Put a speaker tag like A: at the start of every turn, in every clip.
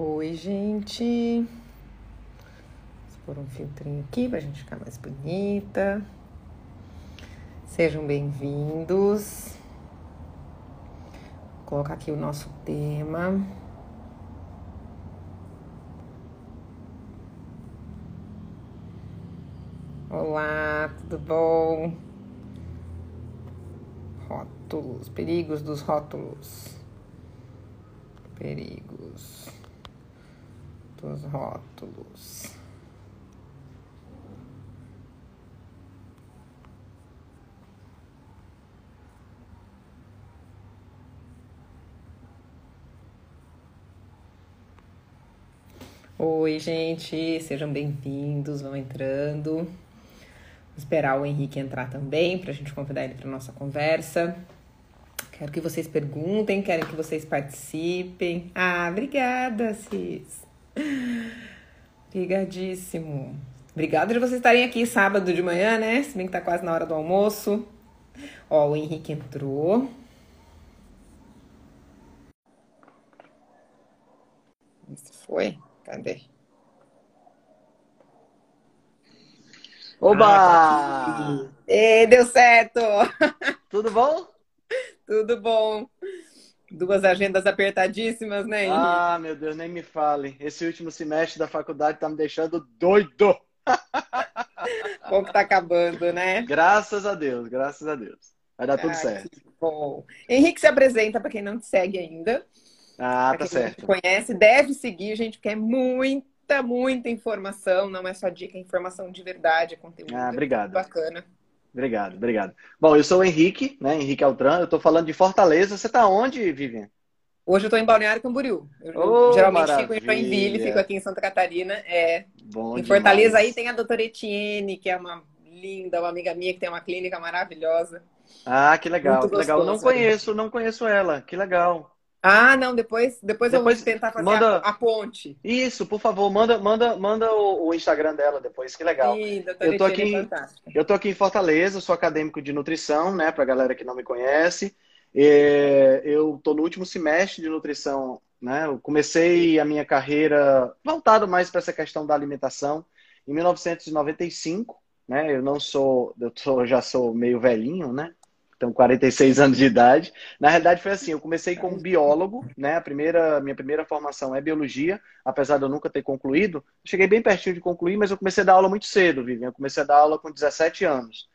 A: Oi, gente. Vou pôr um filtrinho aqui pra gente ficar mais bonita. Sejam bem-vindos. Vou colocar aqui o nosso tema. Olá, tudo bom? Rótulos, perigos dos rótulos. Perigos dos rótulos. Oi, gente, sejam bem-vindos, vão entrando. Vou esperar o Henrique entrar também para a gente convidar ele para nossa conversa. Quero que vocês perguntem, quero que vocês participem. Ah, obrigada, Cis. Obrigadíssimo. Obrigada de vocês estarem aqui sábado de manhã, né? Se bem que tá quase na hora do almoço. Ó, o Henrique entrou. Isso foi? Cadê?
B: Oba!
A: Ah, e deu certo!
B: Tudo bom?
A: Tudo bom. Duas agendas apertadíssimas, né, Henrique?
B: Ah, meu Deus, nem me fale. Esse último semestre da faculdade tá me deixando doido.
A: Bom que tá acabando, né?
B: Graças a Deus, graças a Deus. Vai dar tudo
A: Ah,
B: certo.
A: que bom. Henrique se apresenta para quem não te segue ainda.
B: Ah,
A: Pra
B: tá
A: quem não
B: certo.
A: te conhece, deve seguir, gente, porque é muita, muita informação. Não é só dica, é informação de verdade, é conteúdo.
B: Ah, obrigado.
A: Bacana.
B: Obrigado, obrigado. Bom, eu sou o Henrique, né? Henrique Altran. Eu tô falando de Fortaleza. Você tá onde, Vivian?
A: Hoje eu tô em Balneário Camboriú.
B: Oh,
A: geralmente fico em
B: maravilha.
A: Joinville, fico aqui em Santa Catarina. É,
B: Bom
A: em Fortaleza
B: demais.
A: aí tem a doutora Etienne, que é uma linda, uma amiga minha que tem uma clínica maravilhosa.
B: Ah, que legal,
A: Muito
B: que legal. Não
A: gostoso,
B: conheço, não conheço ela. Que legal.
A: Ah, não, depois, depois, eu
B: Depois
A: vou tentar fazer
B: manda-
A: a, a ponte.
B: Isso, por favor, manda, manda, manda o, o Instagram dela depois. Que legal.
A: Sim,
B: Eu tô
A: é
B: aqui-. Eu tô aqui em Fortaleza, sou acadêmico de nutrição, né? Pra galera que não me conhece. É, eu tô no último semestre de nutrição, né? Eu comecei a minha carreira voltado mais para essa questão da alimentação em 1995, né? Eu não sou, eu sou- já sou meio velhinho, né? Tenho 46 anos de idade. Na realidade foi assim, eu comecei como biólogo, né? A primeira, minha primeira formação é biologia, apesar de eu nunca ter concluído. Cheguei bem pertinho de concluir, mas eu comecei a dar aula muito cedo, Vivian. Eu comecei a dar aula com 17 anos.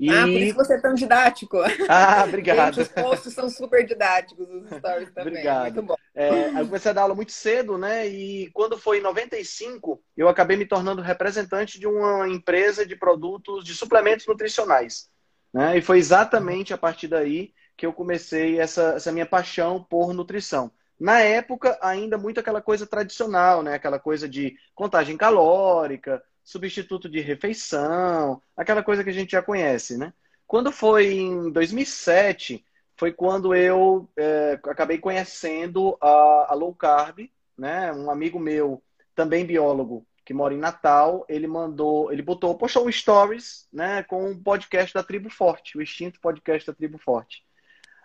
B: E...
A: Ah, por isso você é tão didático.
B: Ah,
A: Gente,
B: obrigado.
A: os posts são super didáticos, os stories também.
B: Obrigado.
A: Muito bom.
B: É, eu comecei a dar aula muito cedo, né? E quando foi em 95, eu acabei me tornando representante de uma empresa de produtos de suplementos nutricionais. Né? E foi exatamente a partir daí que eu comecei essa, essa minha paixão por nutrição. Na época, ainda muito aquela coisa tradicional, né? Aquela coisa de contagem calórica, substituto de refeição, aquela coisa que a gente já conhece, né? Quando foi em 2007, foi quando eu é, acabei conhecendo a, a low carb, né? Um amigo meu, também biólogo, que mora em Natal, ele mandou, ele botou, postou um stories, né, com um podcast da Tribo Forte, o extinto podcast da Tribo Forte.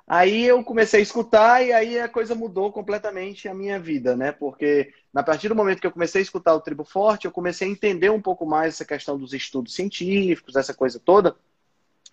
B: Aí eu comecei a escutar e aí a coisa mudou completamente a minha vida, né? Porque a partir do momento que eu comecei a escutar o Tribo Forte, eu comecei a entender um pouco mais essa questão dos estudos científicos, essa coisa toda.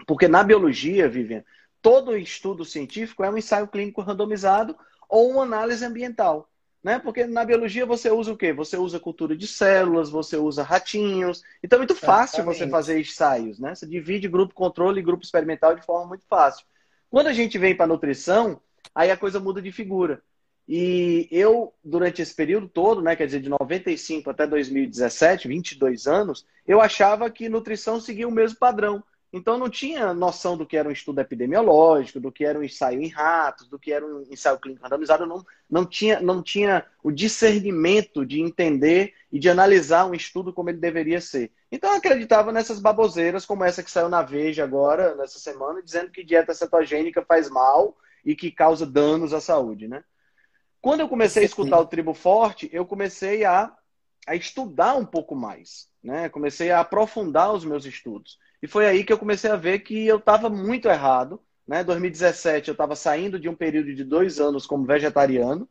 B: Porque na biologia, Vivian, todo estudo científico é um ensaio clínico randomizado ou uma análise ambiental. Né? Porque na biologia você usa o quê? Você usa cultura de células, você usa ratinhos. Então é muito fácil Exatamente. você fazer ensaios, né? Você divide grupo controle e grupo experimental de forma muito fácil. Quando a gente vem para nutrição, aí a coisa muda de figura. E eu, durante esse período todo, né, quer dizer, de 95 até 2017, 22 anos, eu achava que nutrição seguia o mesmo padrão. Então não tinha noção do que era um estudo epidemiológico, do que era um ensaio em ratos, do que era um ensaio clínico randomizado, não, não, tinha, não tinha o discernimento de entender e de analisar um estudo como ele deveria ser. Então eu acreditava nessas baboseiras como essa que saiu na Veja agora, nessa semana, dizendo que dieta cetogênica faz mal e que causa danos à saúde, né? Quando eu comecei a escutar o Tribo Forte, eu comecei a, a estudar um pouco mais, né? Comecei a aprofundar os meus estudos. E foi aí que eu comecei a ver que eu estava muito errado. Né? 2017 eu estava saindo de um período de dois anos como vegetariano.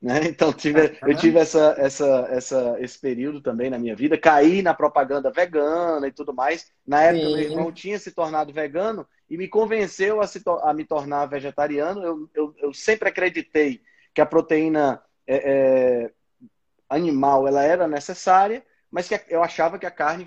B: Né? Então tive, eu tive essa, essa, essa, esse período também na minha vida. Caí na propaganda vegana e tudo mais. Na época, Sim. meu irmão tinha se tornado vegano e me convenceu a, se, a me tornar vegetariano. Eu, eu, eu, sempre acreditei que a proteína é, é, animal ela era necessária, mas que eu achava que a carne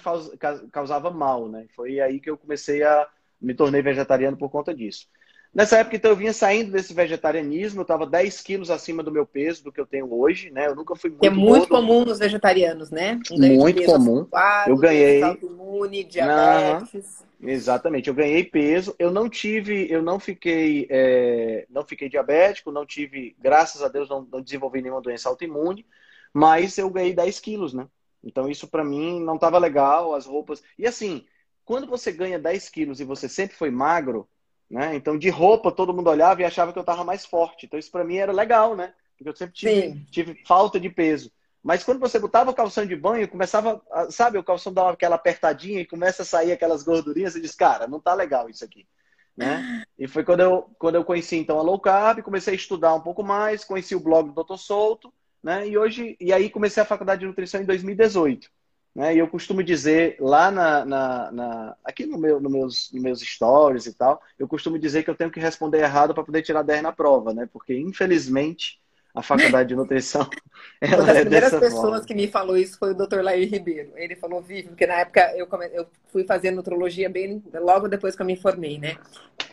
B: causava mal, né? Foi aí que eu comecei a me tornei vegetariano por conta disso. Nessa época, então, eu vinha saindo desse vegetarianismo, eu estava 10 quilos acima do meu peso, do que eu tenho hoje, né? Eu nunca fui muito.
A: Que é muito gordo. comum nos vegetarianos, né?
B: Um muito comum. eu ganhei.
A: Imune, diabetes.
B: exatamente, eu ganhei peso. Eu não tive, eu não fiquei, é, não fiquei diabético, não tive, graças a Deus, não, não desenvolvi nenhuma doença autoimune, mas eu ganhei 10 quilos, né? Então isso para mim não estava legal, as roupas. E assim, quando você ganha 10 quilos e você sempre foi magro, né? Então de roupa todo mundo olhava e achava que eu estava mais forte. Então isso para mim era legal, né? Porque eu sempre tive, tive, falta de peso. Mas quando você botava o calção de banho, começava, sabe, o calção dava aquela apertadinha e começa a sair aquelas gordurinhas, e diz, cara, não tá legal isso aqui. Né? E foi quando eu, quando eu conheci então a low carb, comecei a estudar um pouco mais, conheci o blog do Dr. Souto, né? E hoje, e aí comecei a faculdade de nutrição em 2018. Né? E eu costumo dizer lá na, na, na aqui no meu, no meus, nos meus stories e tal, eu costumo dizer que eu tenho que responder errado para poder tirar 10 na prova, né? Porque infelizmente a faculdade de nutrição.
A: Uma das é primeiras pessoas forma. que me falou isso foi o Dr. Lair Ribeiro. Ele falou, Vivi, porque na época eu, come... eu fui fazer nutrologia bem logo depois que eu me formei, né?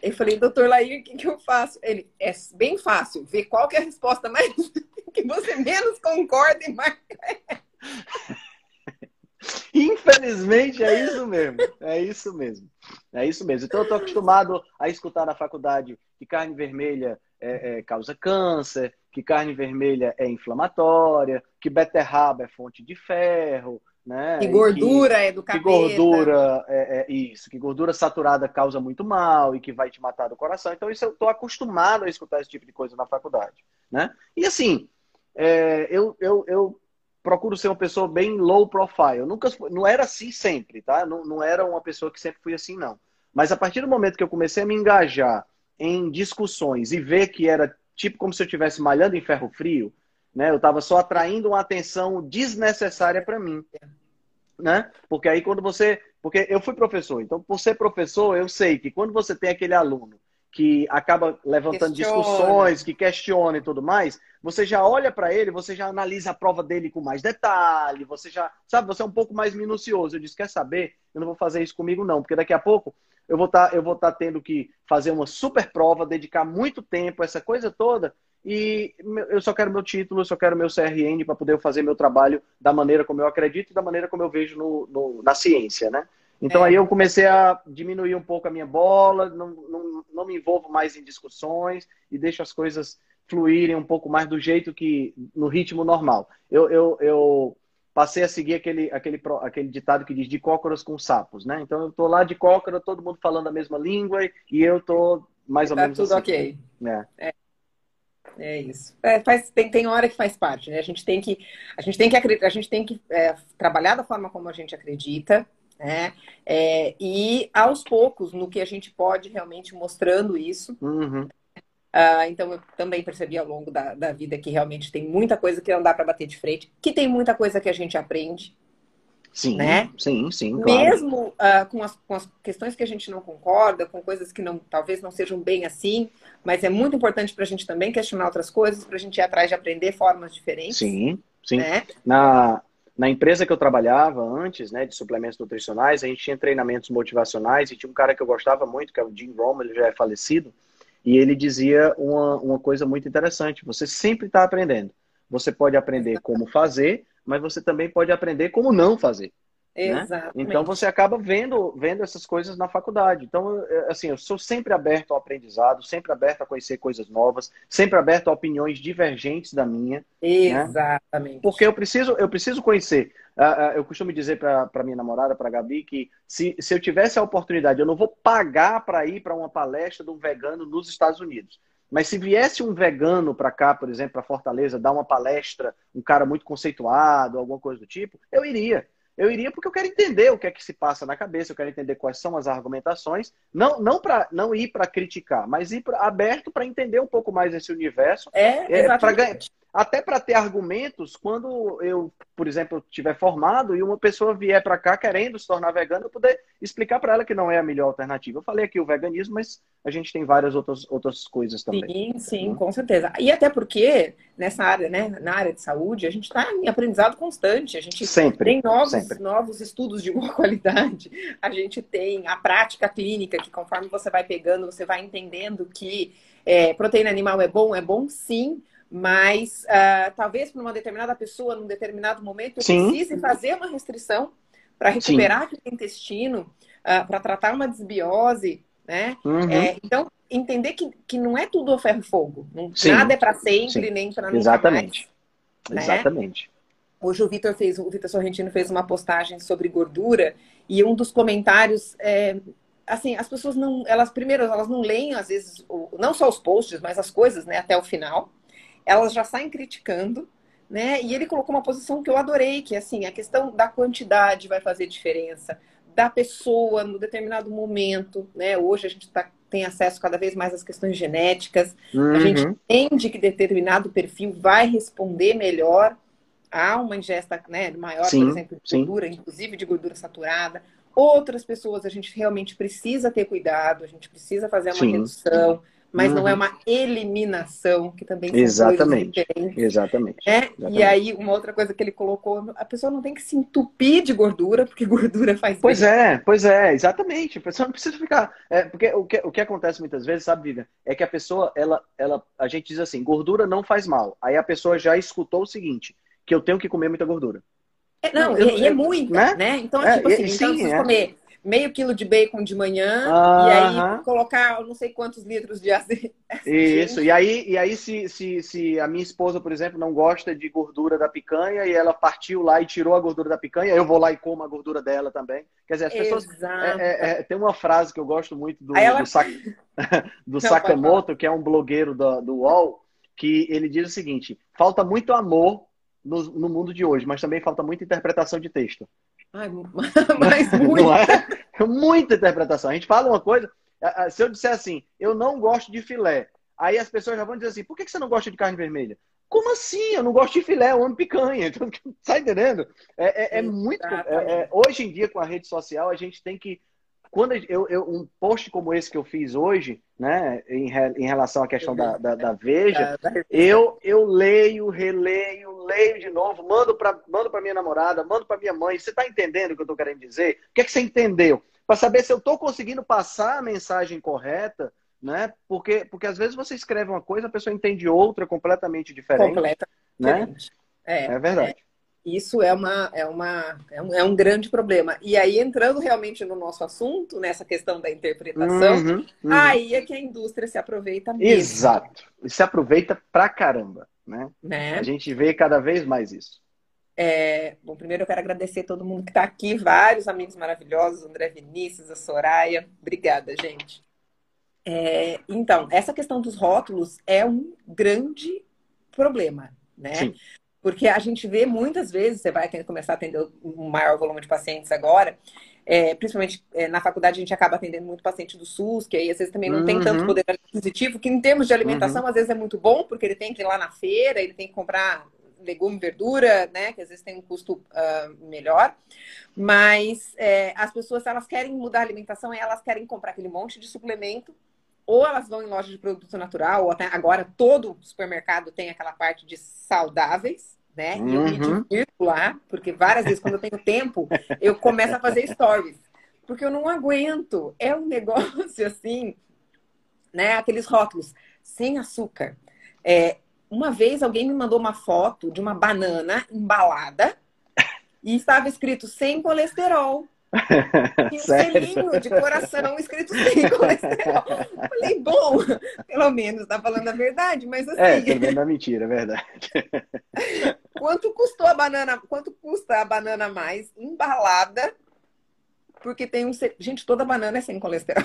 A: Eu falei, doutor Lair, o que, que eu faço? Ele, é bem fácil, ver qual que é a resposta mais que você menos concorda e mais.
B: Infelizmente é isso mesmo. É isso mesmo. É isso mesmo. Então eu estou acostumado a escutar na faculdade que carne vermelha é, é, causa câncer, que carne vermelha é inflamatória, que beterraba é fonte de ferro, né?
A: Que gordura que, é do capeta.
B: Que gordura é, é, isso, que gordura saturada causa muito mal e que vai te matar do coração. Então isso eu estou acostumado a escutar esse tipo de coisa na faculdade, né? E assim, é, eu, eu, eu procuro ser uma pessoa bem low profile. Eu nunca, não era assim sempre, tá? Não, não era uma pessoa que sempre fui assim, não. Mas a partir do momento que eu comecei a me engajar em discussões e ver que era tipo como se eu estivesse malhando em ferro frio, né? Eu estava só atraindo uma atenção desnecessária para mim, né? Porque aí quando você, porque eu fui professor, então por ser professor eu sei que quando você tem aquele aluno que acaba levantando questiona. discussões, que questiona e tudo mais, você já olha para ele, você já analisa a prova dele com mais detalhe, você já, sabe, você é um pouco mais minucioso. Eu disse, quer saber? Eu não vou fazer isso comigo não, porque daqui a pouco eu vou estar tá, eu vou estar tá tendo que fazer uma super prova, dedicar muito tempo, essa coisa toda, e eu só quero meu título, eu só quero meu CRN para poder fazer meu trabalho da maneira como eu acredito e da maneira como eu vejo no, no na ciência, né? Então é. aí eu comecei a diminuir um pouco a minha bola, não, não, não me envolvo mais em discussões e deixo as coisas fluírem um pouco mais do jeito que, no ritmo normal. Eu, eu, eu passei a seguir aquele, aquele, aquele ditado que diz de cócoras com sapos, né? Então eu tô lá de cócora, todo mundo falando a mesma língua e eu tô mais ou
A: tá
B: menos
A: tudo assim. ok. É. é. É isso. É, faz, tem, tem hora que faz parte, né? A gente tem que, a gente tem que, a gente tem que é, trabalhar da forma como a gente acredita, né? É, e aos poucos, no que a gente pode realmente mostrando isso.
B: Uhum.
A: Uh, então, eu também percebi ao longo da, da vida que realmente tem muita coisa que não dá para bater de frente, que tem muita coisa que a gente aprende.
B: Sim,
A: né?
B: sim, sim.
A: Claro. Mesmo uh, com, as, com as questões que a gente não concorda, com coisas que não, talvez não sejam bem assim, mas é muito importante para a gente também questionar outras coisas, para a gente ir atrás de aprender formas diferentes.
B: Sim, sim. Né? Na, na empresa que eu trabalhava antes, né, de suplementos nutricionais, a gente tinha treinamentos motivacionais e tinha um cara que eu gostava muito, que é o Jim Rohn, ele já é falecido, e ele dizia uma, uma coisa muito interessante: você sempre está aprendendo. Você pode aprender como fazer, mas você também pode aprender como não fazer. Né? Então você acaba vendo, vendo essas coisas na faculdade. Então, assim, eu sou sempre aberto ao aprendizado, sempre aberto a conhecer coisas novas, sempre aberto a opiniões divergentes da minha.
A: Né? Exatamente.
B: Né? Porque eu preciso, eu preciso conhecer. Uh, uh, eu costumo dizer para minha namorada, para Gabi, que se, se eu tivesse a oportunidade, eu não vou pagar para ir para uma palestra de um vegano nos Estados Unidos. Mas se viesse um vegano para cá, por exemplo, para Fortaleza, dar uma palestra, um cara muito conceituado, alguma coisa do tipo, eu iria. Eu iria porque eu quero entender o que é que se passa na cabeça, eu quero entender quais são as argumentações, não não para não ir para criticar, mas ir pra, aberto para entender um pouco mais esse universo,
A: é, é para ganhar
B: até para ter argumentos quando eu, por exemplo, estiver formado e uma pessoa vier para cá querendo se tornar vegana, eu poder explicar para ela que não é a melhor alternativa. Eu falei aqui o veganismo, mas a gente tem várias outras, outras coisas também.
A: Sim, sim, uhum. com certeza. E até porque nessa área, né, na área de saúde, a gente está em aprendizado constante. A gente
B: sempre,
A: tem novos,
B: sempre.
A: novos estudos de boa qualidade. A gente tem a prática clínica que conforme você vai pegando, você vai entendendo que é, proteína animal é bom, é bom sim mas uh, talvez para uma determinada pessoa, num determinado momento, eu Sim. precise fazer uma restrição para recuperar aquele intestino, uh, para tratar uma desbiose, né?
B: Uhum.
A: É, então, entender que, que não é tudo a ferro e fogo. Não, nada é para sempre, Sim. nem para nunca
B: Exatamente.
A: Mais,
B: né? Exatamente.
A: Hoje o Vitor fez, o Vitor Sorrentino fez uma postagem sobre gordura e um dos comentários é, assim, as pessoas não, elas primeiro elas não leem às vezes, não só os posts, mas as coisas, né, até o final elas já saem criticando, né? E ele colocou uma posição que eu adorei, que é assim, a questão da quantidade vai fazer diferença, da pessoa no determinado momento, né? Hoje a gente tá, tem acesso cada vez mais às questões genéticas, uhum. a gente entende que determinado perfil vai responder melhor a uma ingesta né, maior,
B: sim,
A: por exemplo, de gordura, sim. inclusive de gordura saturada. Outras pessoas a gente realmente precisa ter cuidado, a gente precisa fazer uma sim. redução mas uhum. não é uhum. uma eliminação, que também são
B: Exatamente. Exatamente.
A: Né?
B: Exatamente.
A: E aí, uma outra coisa que ele colocou, a pessoa não tem que se entupir de gordura, porque gordura faz
B: Pois
A: bem.
B: é, pois é, exatamente. A pessoa não precisa ficar. É, porque o que, o que acontece muitas vezes, sabe, Vivian, é que a pessoa, ela, ela, a gente diz assim, gordura não faz mal. Aí a pessoa já escutou o seguinte, que eu tenho que comer muita gordura.
A: É, não, eu, e, é muita, né? né? Então, é, tipo assim, então sim, então eu preciso é. comer meio quilo de bacon de manhã e aí colocar não sei quantos litros de azeite.
B: Isso, e aí, e aí se, se, se a minha esposa, por exemplo, não gosta de gordura da picanha e ela partiu lá e tirou a gordura da picanha, eu vou lá e como a gordura dela também. Quer dizer, as pessoas. É, é, é, tem uma frase que eu gosto muito do, ela... do, Sak... do não, Sakamoto, que é um blogueiro do, do UOL, que ele diz o seguinte: falta muito amor no, no mundo de hoje, mas também falta muita interpretação de texto.
A: Ai, mas muita.
B: É? Muita interpretação. A gente fala uma coisa, se eu disser assim, eu não gosto de filé, aí as pessoas já vão dizer assim, por que você não gosta de carne vermelha? Como assim? Eu não gosto de filé, eu amo picanha. Então, tá entendendo? É, é, é muito. É, é, hoje em dia, com a rede social, a gente tem que quando eu, eu, um post como esse que eu fiz hoje, né, em, em relação à questão da, da, da Veja, eu, eu leio, releio, leio de novo, mando para mando minha namorada, mando para minha mãe. Você está entendendo o que eu estou querendo dizer? O que é que você entendeu? Para saber se eu estou conseguindo passar a mensagem correta, né? Porque, porque às vezes você escreve uma coisa, a pessoa entende outra completamente diferente.
A: Completamente
B: né? diferente. É, é verdade. É.
A: Isso é, uma, é, uma, é, um, é um grande problema. E aí, entrando realmente no nosso assunto, nessa questão da interpretação, uhum, uhum. aí é que a indústria se aproveita mesmo.
B: Exato. E se aproveita pra caramba. Né? né? A gente vê cada vez mais isso.
A: É, bom, primeiro eu quero agradecer todo mundo que está aqui, vários amigos maravilhosos, André Vinícius, a Soraya. Obrigada, gente. É, então, essa questão dos rótulos é um grande problema, né? Sim. Porque a gente vê muitas vezes, você vai começar a atender um maior volume de pacientes agora, é, principalmente é, na faculdade a gente acaba atendendo muito paciente do SUS, que aí às vezes também não uhum. tem tanto uhum. poder aquisitivo, que em termos de alimentação uhum. às vezes é muito bom, porque ele tem que ir lá na feira, ele tem que comprar legume, verdura, né? Que às vezes tem um custo uh, melhor. Mas é, as pessoas, elas querem mudar a alimentação e elas querem comprar aquele monte de suplemento. Ou elas vão em loja de produto natural, ou até agora todo supermercado tem aquela parte de saudáveis, né? E eu me
B: Uhum.
A: divirto lá, porque várias vezes, quando eu tenho tempo, eu começo a fazer stories. Porque eu não aguento. É um negócio assim, né? Aqueles rótulos sem açúcar. É, uma vez alguém me mandou uma foto de uma banana embalada e estava escrito sem colesterol. E um selinho de coração escrito sem colesterol. Falei, bom, pelo menos tá falando a verdade, mas assim,
B: É, pelo menos não é mentira, é verdade.
A: quanto custou a banana? Quanto custa a banana mais embalada? Porque tem um. Gente, toda banana é sem colesterol.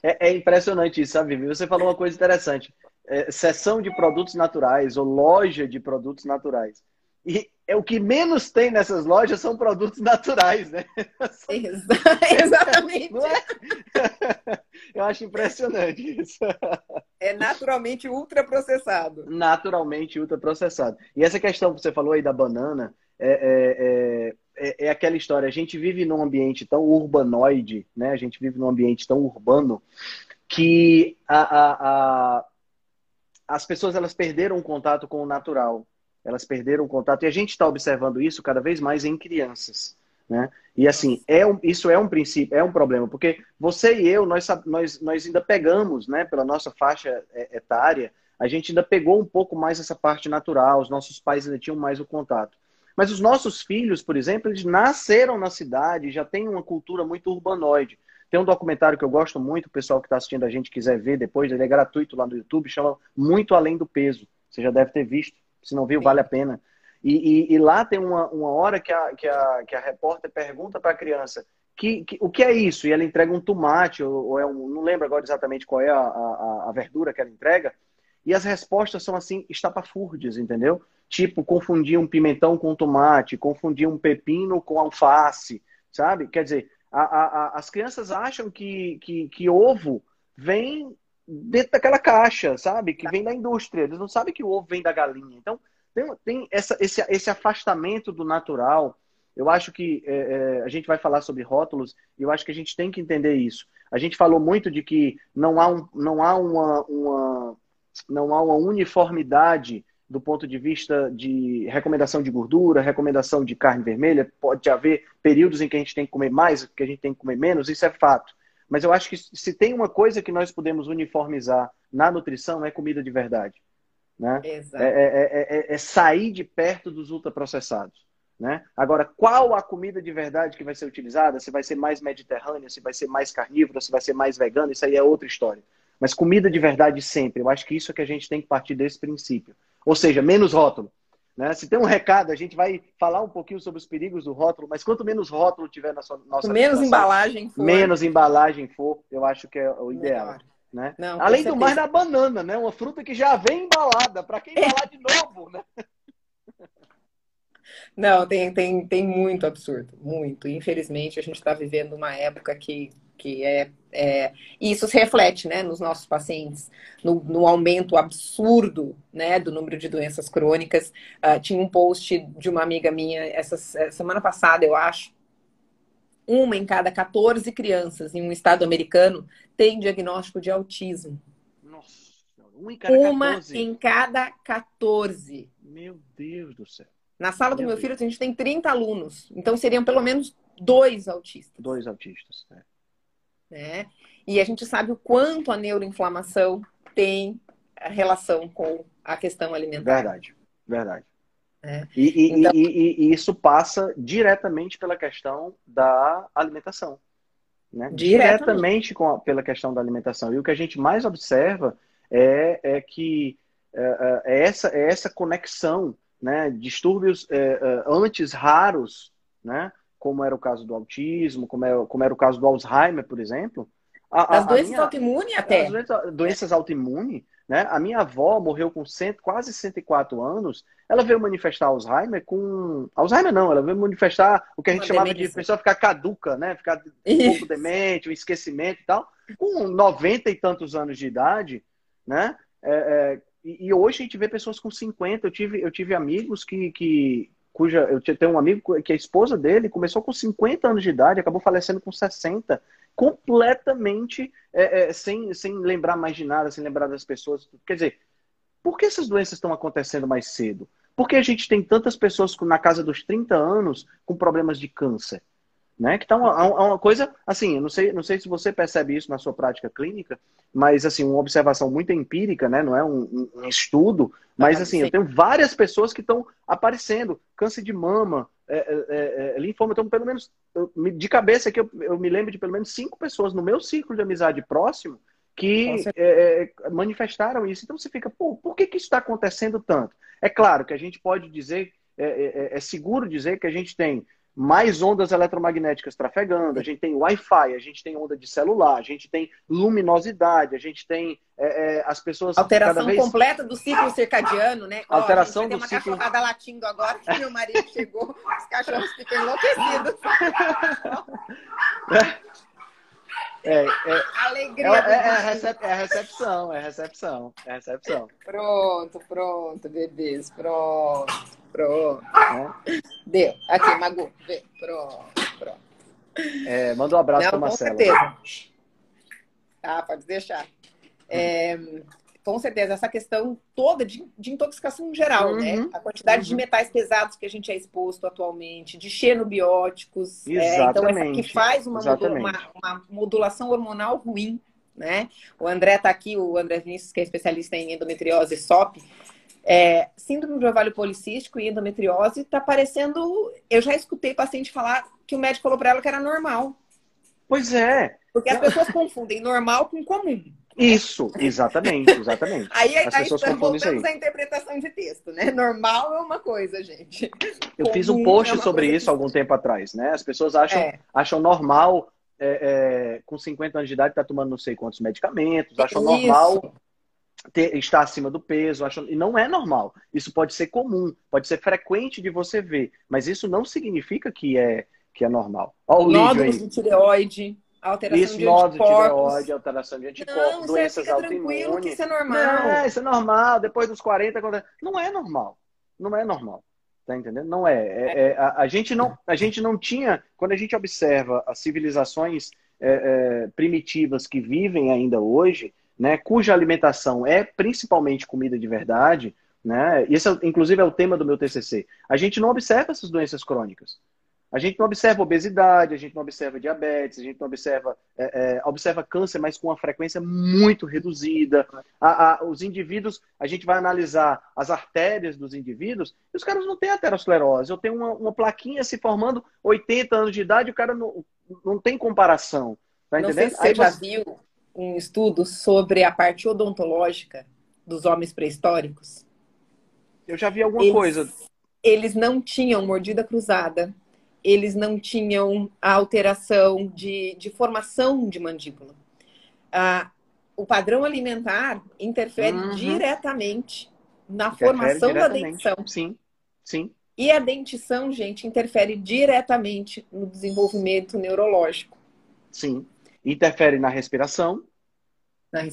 B: É, é impressionante isso, sabe, Vivi? Você falou uma coisa interessante. É, seção de produtos naturais ou loja de produtos naturais. E é o que menos tem nessas lojas são produtos naturais, né?
A: Exa- Exatamente.
B: É? Eu acho impressionante isso.
A: É naturalmente ultraprocessado.
B: Naturalmente ultraprocessado. E essa questão que você falou aí da banana é, é, é, é aquela história. A gente vive num ambiente tão urbanoide, né? A gente vive num ambiente tão urbano que a, a, a- as pessoas elas perderam o contato com o natural. Elas perderam o contato. E a gente está observando isso cada vez mais em crianças. Né? E assim, é um, isso é um princípio, é um problema, porque você e eu, nós, nós, nós ainda pegamos, né, pela nossa faixa é, etária, a gente ainda pegou um pouco mais essa parte natural, os nossos pais ainda tinham mais o contato. Mas os nossos filhos, por exemplo, eles nasceram na cidade, já têm uma cultura muito urbanoide. Tem um documentário que eu gosto muito, o pessoal que está assistindo a gente quiser ver depois, ele é gratuito lá no YouTube, chama Muito Além do Peso. Você já deve ter visto, se não viu,
A: Sim.
B: vale a pena. E, e- e lá tem uma, uma hora que a, que, a, que a repórter pergunta para a criança que, que- o que é isso? E ela entrega um tomate, ou, ou é um. Não lembro agora exatamente qual é a, a, a verdura que ela entrega. E as respostas são assim, estapafúrdias, entendeu? Tipo, confundir um pimentão com tomate, confundir um pepino com alface, sabe? Quer dizer, a- a- a- as crianças acham que, que, que ovo vem dentro daquela caixa, sabe? Que vem da indústria. Eles não sabem que o ovo vem da galinha. Então, tem, tem essa, esse, esse afastamento do natural. Eu acho que é, é, a gente vai falar sobre rótulos e eu acho que a gente tem que entender isso. A gente falou muito de que não há, um, não há, uma, uma, não há uma uniformidade do ponto de vista de recomendação de gordura, recomendação de carne vermelha. Pode haver períodos em que a gente tem que comer mais, que a gente tem que comer menos, isso é fato. Mas eu acho que se tem uma coisa que nós podemos uniformizar na nutrição é comida de verdade. Né?
A: Exato.
B: É, é, é, é, sair de perto dos ultraprocessados. Né? Agora, qual a comida de verdade que vai ser utilizada? Se vai ser mais mediterrânea, se vai ser mais carnívora, se vai ser mais vegana, isso aí é outra história. Mas comida de verdade sempre. Eu acho que isso é que a gente tem que partir desse princípio. Ou seja, menos rótulo. Né? Se tem um recado, a gente vai falar um pouquinho sobre os perigos do rótulo, mas quanto menos rótulo tiver na sua nossa
A: menos
B: alimentação,
A: embalagem for,
B: menos embalagem for, eu acho que é o ideal.
A: melhor.
B: Né?
A: Não,
B: Além do mais, na banana, né? Uma fruta que já vem embalada. Para quem embalar de novo, né?
A: Não, tem, tem, tem muito absurdo, muito. Infelizmente, a gente está vivendo uma época que, que é, é. E isso se reflete né, nos nossos pacientes, no, no aumento absurdo né, do número de doenças crônicas. Ah, tinha um post de uma amiga minha essa semana passada, eu acho. Uma em cada 14 crianças em um estado americano tem diagnóstico de autismo.
B: Nossa, um em cada
A: Uma
B: 14.
A: em cada 14.
B: Meu Deus do céu.
A: Na sala do
B: Meu
A: meu
B: Deus.
A: filho, a gente tem 30 alunos. Então, seriam pelo menos dois autistas.
B: Dois autistas. né?
A: Né? E a gente sabe o quanto a neuroinflamação tem relação com a questão alimentar.
B: Verdade, verdade.
A: É.
B: E, e-
A: Então-
B: e- e- isso passa diretamente pela questão da alimentação. Né?
A: Diretamente.
B: Diretamente com a- pela questão da alimentação. E o que a gente mais observa é, é que é, é essa, é essa conexão, né? distúrbios é, é, antes raros, né? Como era o caso do autismo, como, é, como era o caso do Alzheimer, por exemplo. A-
A: As
B: a
A: doenças autoimunes até.
B: as doenças, doenças autoimunes, né? A minha avó morreu com cento, quase 104 anos. Ela veio manifestar Alzheimer com. Alzheimer não, ela veio manifestar o que a gente
A: Uma
B: chamava de
A: demência.
B: pessoa ficar caduca, né? Ficar um pouco demente, um esquecimento e tal. Com 90 e tantos anos de idade, né? É, é, E, e, hoje a gente vê pessoas com 50. Eu tive, eu tive amigos que, que cuja eu tenho um amigo que a esposa dele começou com 50 anos de idade, acabou falecendo com 60, completamente é, é, sem, sem lembrar mais de nada, sem lembrar das pessoas. Quer dizer, por que essas doenças estão acontecendo mais cedo? Por que a gente tem tantas pessoas na casa dos 30 anos com problemas de câncer? Né? Que tá uma, uma coisa, assim, eu não sei, não sei se você percebe isso na sua prática clínica, mas assim, uma observação muito empírica, né? Não é um, um estudo, mas assim, eu tenho várias pessoas que estão aparecendo, câncer de mama, é, é, é, é linfoma, então pelo menos, eu, de cabeça aqui, eu, eu, me lembro de pelo menos cinco pessoas no meu ciclo de amizade próximo que é, é, manifestaram isso. Então você fica, pô, por que, que isso está acontecendo tanto? É claro que a gente pode dizer, é seguro dizer que a gente tem mais ondas eletromagnéticas trafegando, a gente tem Wi-Fi, a gente tem onda de celular, a gente tem luminosidade, a gente tem é, é, as pessoas.
A: Alteração vez... completa do ciclo circadiano, né?
B: Alteração
A: Ó,
B: do
A: tem uma
B: ciclo.
A: cachorrada latindo agora que meu marido chegou, os cachorros ficam enlouquecidos.
B: É, é,
A: Alegria.
B: É, é, é, recep, é recepção, é recepção, é recepção.
A: Pronto, pronto, bebês, pronto, pronto. É. Deu. Aqui, Magu, vê. Pronto, pronto.
B: É, manda um abraço para Marcelo.
A: Com certeza. Ah, pode deixar. É, com certeza, essa questão toda de, de intoxicação geral, né? uhum, né? A quantidade uhum. de metais pesados que a gente é exposto atualmente, de xenobióticos. É, então, essa que faz uma, uma, uma, modulação hormonal ruim, né? O André está aqui, o André Vinícius, que é especialista em endometriose e SOP. É, síndrome de ovário policístico e endometriose está parecendo. Eu já escutei paciente falar que o médico falou para ela que era normal.
B: Pois é.
A: Porque as pessoas confundem normal com comum.
B: Isso, exatamente, exatamente.
A: aí As aí pessoas voltamos à interpretação de texto, né? Normal é uma coisa, gente.
B: Eu Comum fiz um post é sobre isso algum tempo atrás, né? As pessoas acham, é. acham normal, é, é com 50 anos de idade, estar tá tomando não sei quantos medicamentos, acham isso. normal ter, estar acima do peso, acham, e não é normal. Isso pode ser comum, pode ser frequente de você ver, mas isso não significa que é, que é normal.
A: Olha o Nódulos de tireoide alteração
B: isso,
A: de anticorpos.
B: alteração de anticorpos, não, doenças autoimunes.
A: isso é normal.
B: É, isso é normal. Depois dos 40, não é normal. Não é normal. Tá entendendo? Não é. é, é a, a, gente não, a gente não tinha, quando a gente observa as civilizações é, é, primitivas que vivem ainda hoje, né, cuja alimentação é principalmente comida de verdade, né? Isso, é, inclusive, é o tema do meu TCC. A gente não observa essas doenças crônicas. A gente não observa obesidade, a gente não observa diabetes, a gente não observa, é, é, observa câncer, mas com uma frequência muito reduzida. A, a, os indivíduos, a gente vai analisar as artérias dos indivíduos e os caras não têm aterosclerose. Eu tenho uma, uma plaquinha se formando 80 anos de idade, o cara não, não tem comparação. Tá
A: não sei se você Aí já viu um estudo sobre a parte odontológica dos homens pré-históricos.
B: Eu já vi alguma eles, coisa.
A: Eles não tinham mordida cruzada eles não tinham a alteração de, de formação de mandíbula. Ah, o padrão alimentar interfere uhum. diretamente na interfere formação diretamente. da dentição.
B: Sim, sim.
A: E a dentição, gente, interfere diretamente no desenvolvimento neurológico.
B: Sim. Interfere na respiração,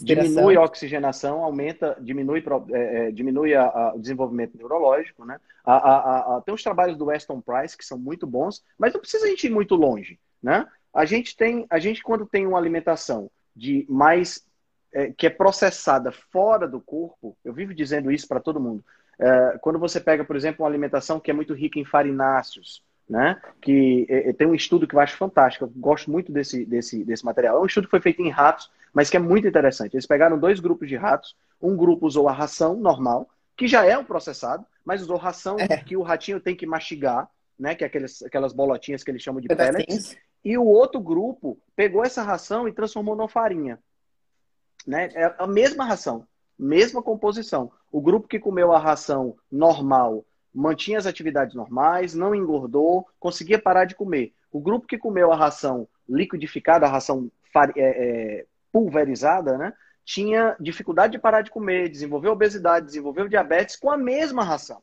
B: diminui a oxigenação, aumenta, diminui, é, é, diminui a, a, o desenvolvimento neurológico, né? A, tem os trabalhos do Weston Price que são muito bons, mas não precisa a gente ir muito longe, né? A gente tem, a gente quando tem uma alimentação de mais é, que é processada fora do corpo, eu vivo dizendo isso para todo mundo. É, quando você pega, por exemplo, uma alimentação que é muito rica em farináceos, né? Que é, é, tem um estudo que eu acho fantástico, eu gosto muito desse, desse, desse material. É um estudo que foi feito em ratos, mas que é muito interessante. Eles pegaram dois grupos de ratos, um grupo usou a ração normal, que já é um processado, mas usou ração é. que o ratinho tem que mastigar, né? Que é aquelas, aquelas bolotinhas que eles chamam de pellets. E o outro grupo pegou essa ração e transformou numa farinha. Né? É a mesma ração, mesma composição. O grupo que comeu a ração normal mantinha as atividades normais, não engordou, conseguia parar de comer. O grupo que comeu a ração liquidificada, a ração é, é, pulverizada, né, tinha dificuldade de parar de comer, desenvolveu obesidade, desenvolveu diabetes com a mesma ração.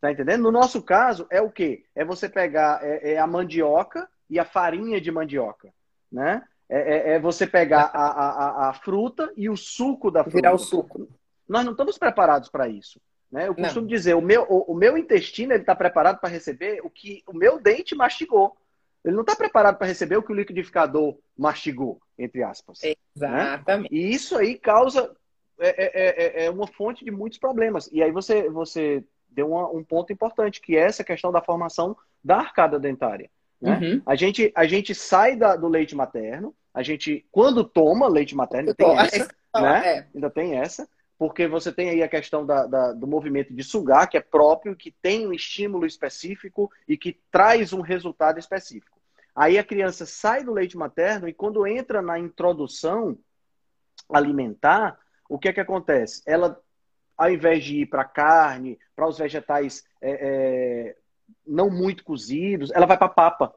B: Tá entendendo? No nosso caso, é o quê? É você pegar é, é a mandioca e a farinha de mandioca, né? É, é, é você pegar a, a, a, fruta e o suco da fruta.
A: Virar o suco.
B: nós não estamos preparados para isso. Né? Eu costumo não. dizer, o meu, o, o meu intestino está preparado para receber o que o meu dente mastigou. Ele não está preparado para receber o que o liquidificador mastigou, entre aspas.
A: Né? Exatamente.
B: Né? E isso aí causa é, é, é, é, uma fonte de muitos problemas. E aí você, você deu uma, um ponto importante, que é essa questão da formação da arcada dentária. Né? Uhum. A, gente, a gente sai da, do leite materno, a gente, quando toma leite materno, tem essa, né? É. ainda tem essa, porque você tem aí a questão da, da, do movimento de sugar, que é próprio, que tem um estímulo específico e que traz um resultado específico. Aí a criança sai do leite materno e quando entra na introdução alimentar, o que é que acontece? Ela, ao invés de ir para carne, para os vegetais é, é, não muito cozidos, ela vai para papa.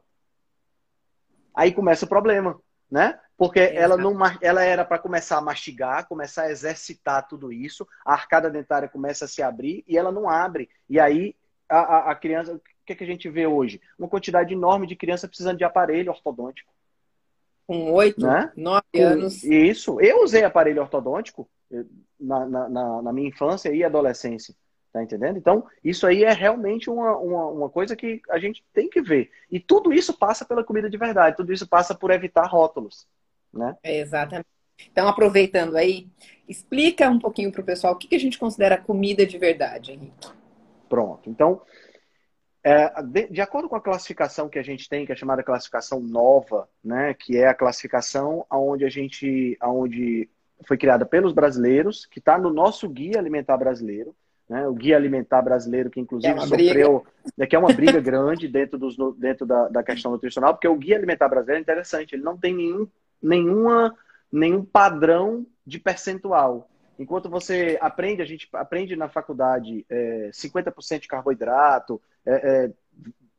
B: Aí começa o problema, né? Porque ela não ela era para começar a mastigar, começar a exercitar tudo isso, a arcada dentária começa a se abrir e ela não abre. E aí a, a, a criança, que, é que a gente vê hoje? Uma quantidade enorme de criança precisando de aparelho ortodôntico.
A: Com oito, né? nove anos.
B: Isso. Eu usei aparelho ortodôntico na, na, na, minha infância e adolescência. Tá entendendo? Então, isso aí é realmente uma, uma, uma, coisa que a gente tem que ver. E tudo isso passa pela comida de verdade, tudo isso passa por evitar rótulos. Né?
A: É, exatamente. Então, aproveitando aí, explica um pouquinho para o pessoal o que, que a gente considera comida de verdade, Henrique.
B: Pronto. Então, é, de, de, acordo com a classificação que a gente tem, que é chamada classificação nova, né, que é a classificação onde a gente, aonde foi criada pelos brasileiros, que está no nosso guia alimentar brasileiro, né? o guia alimentar brasileiro, que inclusive é sofreu, briga. que é uma briga grande dentro, dos, dentro da, da questão nutricional, porque o guia alimentar brasileiro é interessante, ele não tem nenhum, nenhuma, nenhum padrão de percentual. Enquanto você aprende, a gente aprende na faculdade é, 50% de carboidrato, é, é,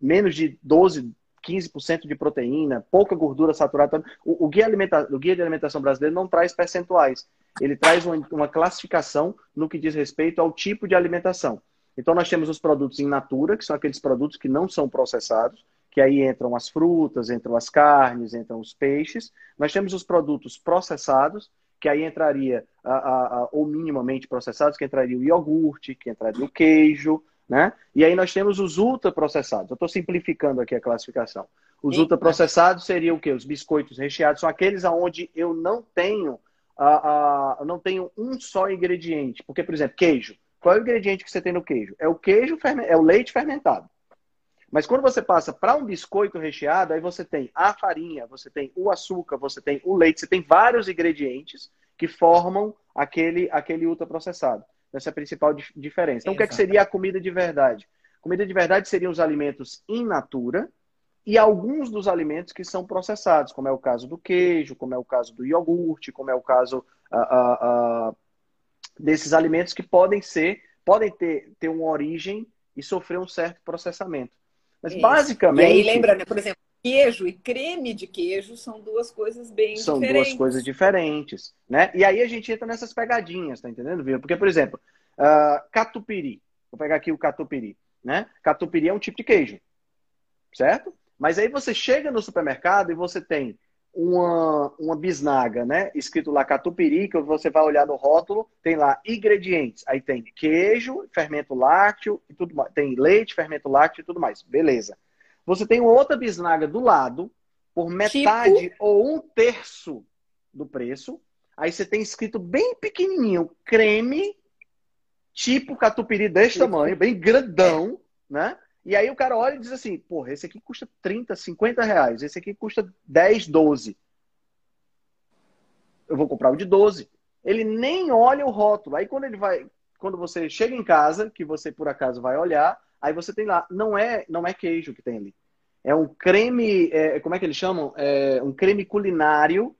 B: menos de 12, 15% de proteína, pouca gordura saturada. O, o, guia o, guia de alimentação brasileiro não traz percentuais. Ele traz uma, uma, classificação no que diz respeito ao tipo de alimentação. Então, nós temos os produtos in natura, que são aqueles produtos que não são processados, que aí entram as frutas, entram as carnes, entram os peixes. Nós temos os produtos processados, que aí entraria, a, a, a, ou minimamente processados, que entraria o iogurte, que entraria o queijo, né? E aí nós temos os ultraprocessados. Eu estou simplificando aqui a classificação. Os Sim. ultraprocessados seriam o quê? Os biscoitos recheados. São aqueles aonde eu não tenho, uh, não tenho um só ingrediente. Porque, por exemplo, queijo. Qual é o ingrediente que você tem no queijo? É o queijo, é o leite fermentado. Mas quando você passa para um biscoito recheado, aí você tem a farinha, você tem o açúcar, você tem o leite, você tem vários ingredientes que formam aquele, aquele ultraprocessado. Essa é a principal diferença. Então, Exato. o que, é que seria a comida de verdade? Comida de verdade seriam os alimentos in natura e alguns dos alimentos que são processados, como é o caso do queijo, como é o caso do iogurte, como é o caso uh, uh, uh, desses alimentos que podem ser, podem ter, ter uma origem e sofrer um certo processamento. Mas Isso. basicamente.
A: E aí lembra, né, por exemplo, queijo e creme de queijo são duas coisas bem
B: são
A: diferentes.
B: São duas coisas diferentes, né? E aí a gente entra nessas pegadinhas, tá entendendo, Viu? Porque, por exemplo, uh, catupiry. Vou pegar aqui o catupiry, né? Catupiry é um tipo de queijo, certo? Mas aí você chega no supermercado e você tem uma, uma bisnaga, né? Escrito lá catupiry, que você vai olhar no rótulo, tem lá ingredientes. Aí tem queijo, fermento lácteo e tudo mais. Tem leite, fermento lácteo e tudo mais. Beleza. Você tem outra bisnaga do lado, por metade tipo... ou um terço do preço. Aí você tem escrito bem pequenininho, creme, tipo catupiry desse tipo... tamanho, bem grandão, né? E aí o cara olha e diz assim, porra, esse aqui custa 30, 50 reais, esse aqui custa 10, 12. Eu vou comprar o de 12. Ele nem olha o rótulo. Aí quando ele vai, quando você chega em casa, que você por acaso vai olhar, Aí você tem lá, não é, não é queijo que tem ali. É um creme, é, como é que eles chamam? É um creme culinário,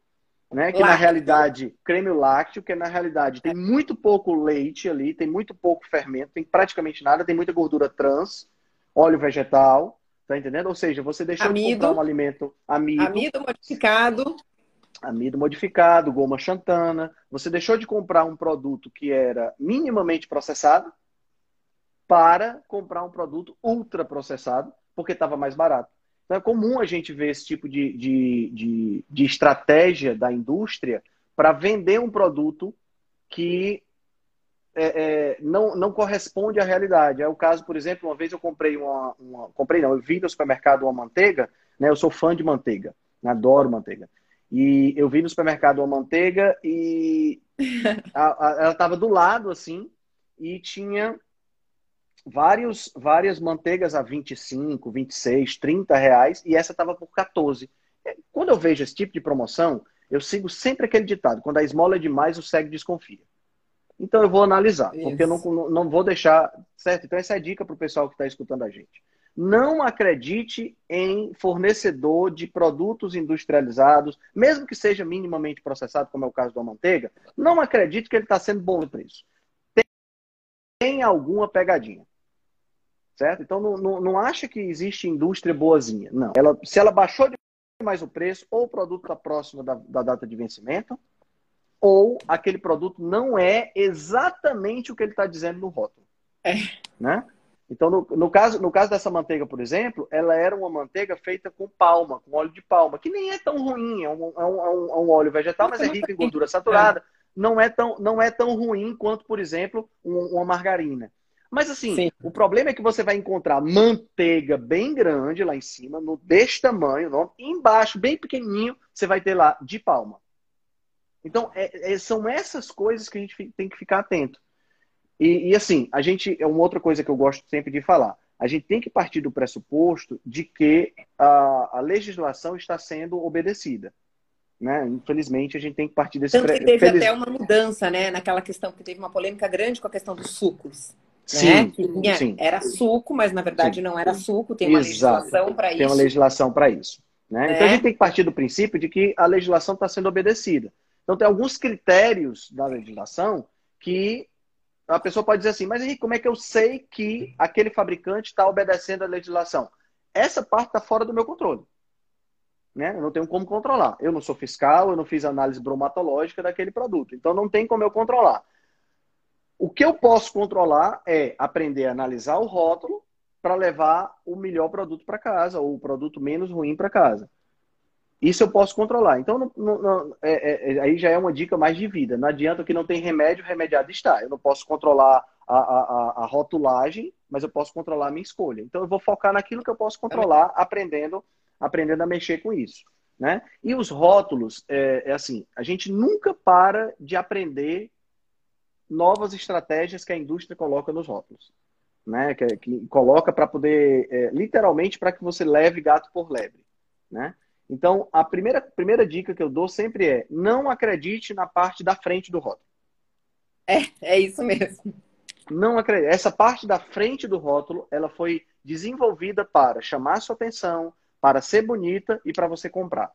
B: né? Que lácteo. na realidade, creme lácteo, que na realidade tem muito pouco leite ali, tem muito pouco fermento, tem praticamente nada, tem muita gordura trans, óleo vegetal, tá entendendo? Ou seja, você deixou amido, de comprar um alimento amido.
A: Amido modificado.
B: Amido modificado, goma xantana. Você deixou de comprar um produto que era minimamente processado, para comprar um produto ultraprocessado, porque estava mais barato. Então é comum a gente ver esse tipo de, de, de, de estratégia da indústria para vender um produto que é, é, não, não corresponde à realidade. É o caso, por exemplo, uma vez eu comprei uma, uma, comprei não, eu vi no supermercado uma manteiga, né? Eu sou fã de manteiga, né, adoro manteiga. E eu vi no supermercado uma manteiga e a, a, ela estava do lado assim e tinha vários, várias manteigas a 25, 26, 30 reais e essa estava por 14. É, quando eu vejo esse tipo de promoção, eu sigo sempre aquele ditado: quando a esmola é demais, o cego desconfia. Então eu vou analisar, Isso. porque eu não, não vou deixar. Certo? Então essa é a dica para o pessoal que está escutando a gente. Não acredite em fornecedor de produtos industrializados, mesmo que seja minimamente processado, como é o caso da manteiga. Não acredite que ele está sendo bom no preço. Tem, tem alguma pegadinha. Certo? Então não, não, não acha que existe indústria boazinha. Não. Ela, se ela baixou demais o preço, ou o produto está próximo da, da data de vencimento, ou aquele produto não é exatamente o que ele está dizendo no rótulo. É. Né? Então, no, no, caso, no caso dessa manteiga, por exemplo, ela era uma manteiga feita com palma, com óleo de palma, que nem é tão ruim, é um, é um, é um é óleo vegetal, mas é rico em gordura saturada. Não, é tão, não é tão ruim quanto, por exemplo, um, uma margarina. Mas assim, Sim. o problema é que você vai encontrar manteiga bem grande lá em cima, no deste tamanho, embaixo, bem pequenininho, você vai ter lá de palma. Então, é, é, são essas coisas que a gente tem que ficar atento. E, e, assim, a gente, é uma outra coisa que eu gosto sempre de falar. A gente tem que partir do pressuposto de que a, a legislação está sendo obedecida. Né? Infelizmente, a gente tem que partir desse
A: Tanto que teve Feliz... até uma mudança, né? Naquela questão que teve uma polêmica grande com a questão dos sucos. Sim, né? sim. Era suco, mas na verdade sim. não era suco, tem uma Exato. legislação para isso.
B: Tem uma legislação para isso. Né? Então a gente tem que partir do princípio de que a legislação está sendo obedecida. Então, tem alguns critérios da legislação que a pessoa pode dizer assim, mas Henrique, como é que eu sei que aquele fabricante está obedecendo a legislação? Essa parte está fora do meu controle. Né? Eu não tenho como controlar. Eu não sou fiscal, eu não fiz análise bromatológica daquele produto. Então, não tem como eu controlar. O que eu posso controlar é aprender a analisar o rótulo para levar o melhor produto para casa, ou o produto menos ruim para casa. Isso eu posso controlar. Então, não, não, é, é, é, aí já é uma dica mais de vida. Não adianta que não tem remédio, remediado está. Eu não posso controlar a, a, a, rotulagem, mas eu posso controlar a minha escolha. Então, eu vou focar naquilo que eu posso controlar, aprendendo, aprendendo a mexer com isso. Né? E os rótulos, é, é assim, a gente nunca para de aprender novas estratégias que a indústria coloca nos rótulos. Né? Que, que coloca para poder, é, literalmente, para que você leve gato por lebre. Né? Então, a primeira, primeira dica que eu dou sempre é: não acredite na parte da frente do rótulo.
A: É, é isso mesmo.
B: Não acredite. Essa parte da frente do rótulo, ela foi desenvolvida para chamar sua atenção, para ser bonita e para você comprar.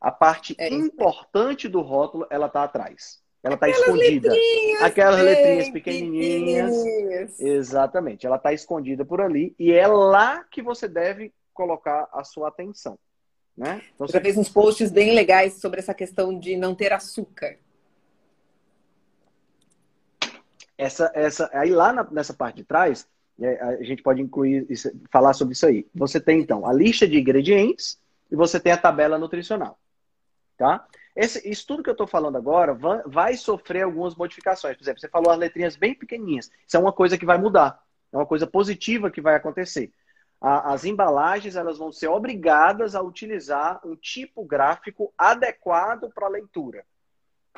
B: A parte é importante do rótulo, ela está atrás. Ela está escondida.
A: Letrinhas
B: Aquelas letrinhas pequenininhas. Exatamente. Ela está escondida por ali e é lá que você deve colocar a sua atenção. Né?
A: Então, você fez uns posts bem legais sobre essa questão de não ter açúcar.
B: Essa, essa, aí lá na, nessa parte de trás, é, a gente pode incluir, falar sobre isso aí. Você tem então a lista de ingredientes e você tem a tabela nutricional, tá? Esse, isso tudo que eu estou falando agora vai, vai, sofrer algumas modificações. Por exemplo, você falou as letrinhas bem pequenininhas. Isso é uma coisa que vai mudar. É uma coisa positiva que vai acontecer a, as embalagens elas vão ser obrigadas a utilizar um tipo gráfico adequado para a leitura.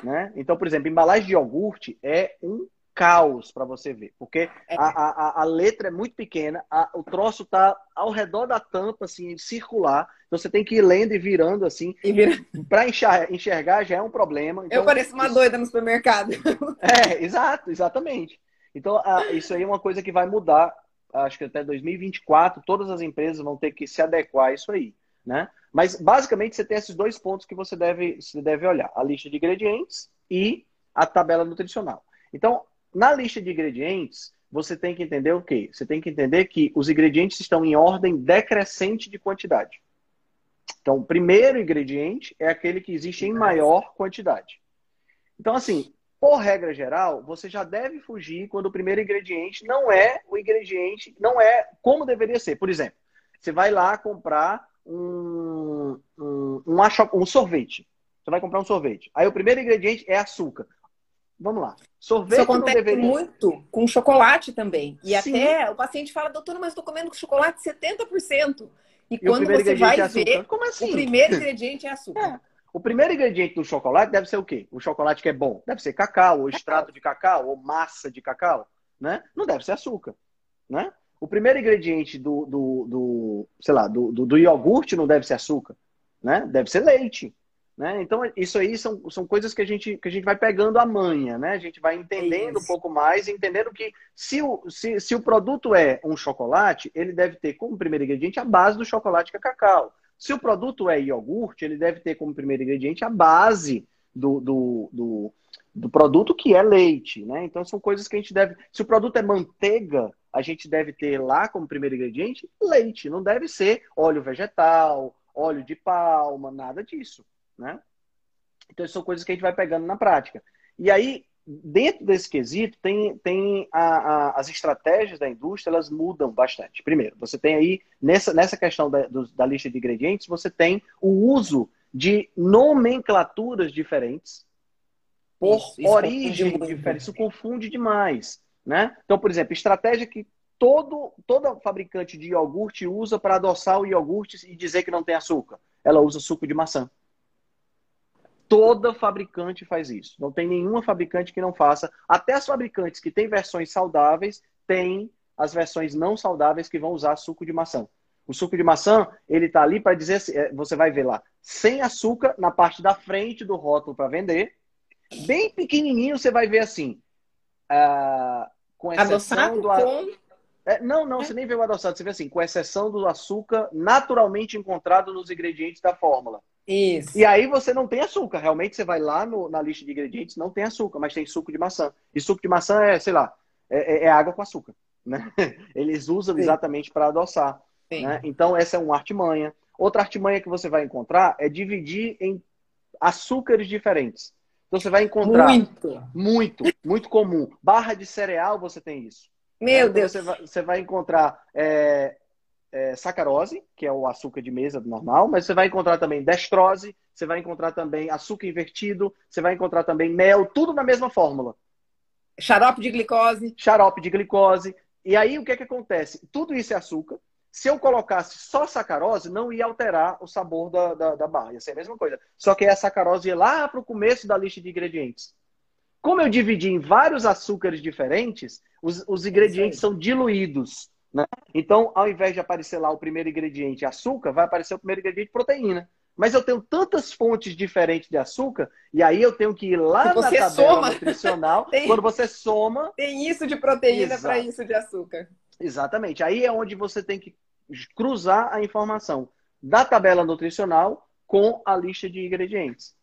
B: Né? Então, por exemplo, embalagem de iogurte é um caos para você ver, porque é. a, a, a, letra é muito pequena, a, o troço tá ao redor da tampa, assim, circular, então você tem que ir lendo e virando assim. Vira... Para enxergar, enxergar já é um problema. Então,
A: Eu pareço uma doida no supermercado.
B: É, exato, exatamente. Então, isso aí é uma coisa que vai mudar acho que até 2024, todas as empresas vão ter que se adequar a isso aí, né? Mas basicamente você tem esses dois pontos que você deve, você deve olhar: a lista de ingredientes e a tabela nutricional. Então, na lista de ingredientes, você tem que entender o quê? Você tem que entender que os ingredientes estão em ordem decrescente de quantidade. Então, o primeiro ingrediente é aquele que existe em maior quantidade. Então, assim, por regra geral, você já deve fugir quando o primeiro ingrediente não é o ingrediente, não é como deveria ser. Por exemplo, você vai lá comprar um, um, um, um sorvete. Você vai comprar um sorvete. Aí o primeiro ingrediente é açúcar. vamos lá.
A: Sorvete Isso acontece deveria... muito com chocolate também. E Sim. até o paciente fala, doutora, mas estou comendo chocolate 70%. E, e quando você vai é ver, Como assim? o primeiro ingrediente é açúcar. É.
B: O primeiro ingrediente do chocolate deve ser o quê? O chocolate que é bom. Deve ser cacau, ou extrato de cacau, ou massa de cacau. Né? Não deve ser açúcar. Né? O primeiro ingrediente do, do, do sei lá, do, do, do, iogurte não deve ser açúcar. Né? Deve ser leite. Né? Então, isso aí são, são coisas que a, gente, que a gente vai pegando a manha, né? A gente vai entendendo um pouco mais, entendendo que se o, se, se o produto é um chocolate, ele deve ter como primeiro ingrediente a base do chocolate que é cacau. Se o produto é iogurte, ele deve ter como primeiro ingrediente a base do, do, do, do produto que é leite, né? Então são coisas que a gente deve. Se o produto é manteiga, a gente deve ter lá como primeiro ingrediente leite. Não deve ser óleo vegetal, óleo de palma, nada disso, né? Então são coisas que a gente vai pegando na prática. E aí dentro desse quesito, tem, tem a, a, as estratégias da indústria, elas mudam bastante. Primeiro, você tem aí, nessa, nessa questão da, do, da lista de ingredientes, você tem o uso de nomenclaturas diferentes por isso, origem diferente. Isso confunde demais. Né? Então, por exemplo, estratégia que todo, todo fabricante de iogurte usa para adoçar o iogurte e dizer que não tem açúcar. Ela usa suco de maçã. Toda fabricante faz isso. Não tem nenhuma fabricante que não faça. Até as fabricantes que têm versões saudáveis têm as versões não saudáveis que vão usar suco de maçã. O suco de maçã, ele tá ali para dizer, assim, é, você vai ver lá, sem açúcar na parte da frente do rótulo para vender. Bem pequenininho você vai ver assim, uh, com exceção adoçado do com... É, não, não, é. você nem vê o adoçado, você vê assim, com exceção do açúcar naturalmente encontrado nos ingredientes da fórmula.
A: Isso.
B: E aí você não tem açúcar. Realmente você vai lá no, na lista de ingredientes, não tem açúcar, mas tem suco de maçã. E suco de maçã é, sei lá, é, é, é água com açúcar. Né? Eles usam Sim. exatamente para adoçar. Né? Então, essa é uma artimanha. Outra artimanha que você vai encontrar é dividir em açúcares diferentes. Então você vai encontrar muito, muito, muito comum. Barra de cereal, você tem isso.
A: Meu então, Deus.
B: Você vai, você vai encontrar é, é, sacarose, que é o açúcar de mesa normal, mas você vai encontrar também destrose, você vai encontrar também açúcar invertido, você vai encontrar também mel, tudo na mesma fórmula.
A: Xarope de glicose.
B: Xarope de glicose. E aí o que, é que acontece? Tudo isso é açúcar. Se eu colocasse só sacarose, não ia alterar o sabor da, da, da barra. Ia ser a mesma coisa. Só que a sacarose ia lá para o começo da lista de ingredientes. Como eu dividi em vários açúcares diferentes, os, os ingredientes são diluídos. Né? Então, ao invés de aparecer lá o primeiro ingrediente açúcar, vai aparecer o primeiro ingrediente proteína. Mas eu tenho tantas fontes diferentes de açúcar, e aí eu tenho que ir lá na tabela soma. nutricional. tem, quando você soma.
A: Tem isso de proteína para isso de açúcar.
B: Exatamente. Aí é onde você tem que cruzar a informação da tabela nutricional com a lista de ingredientes.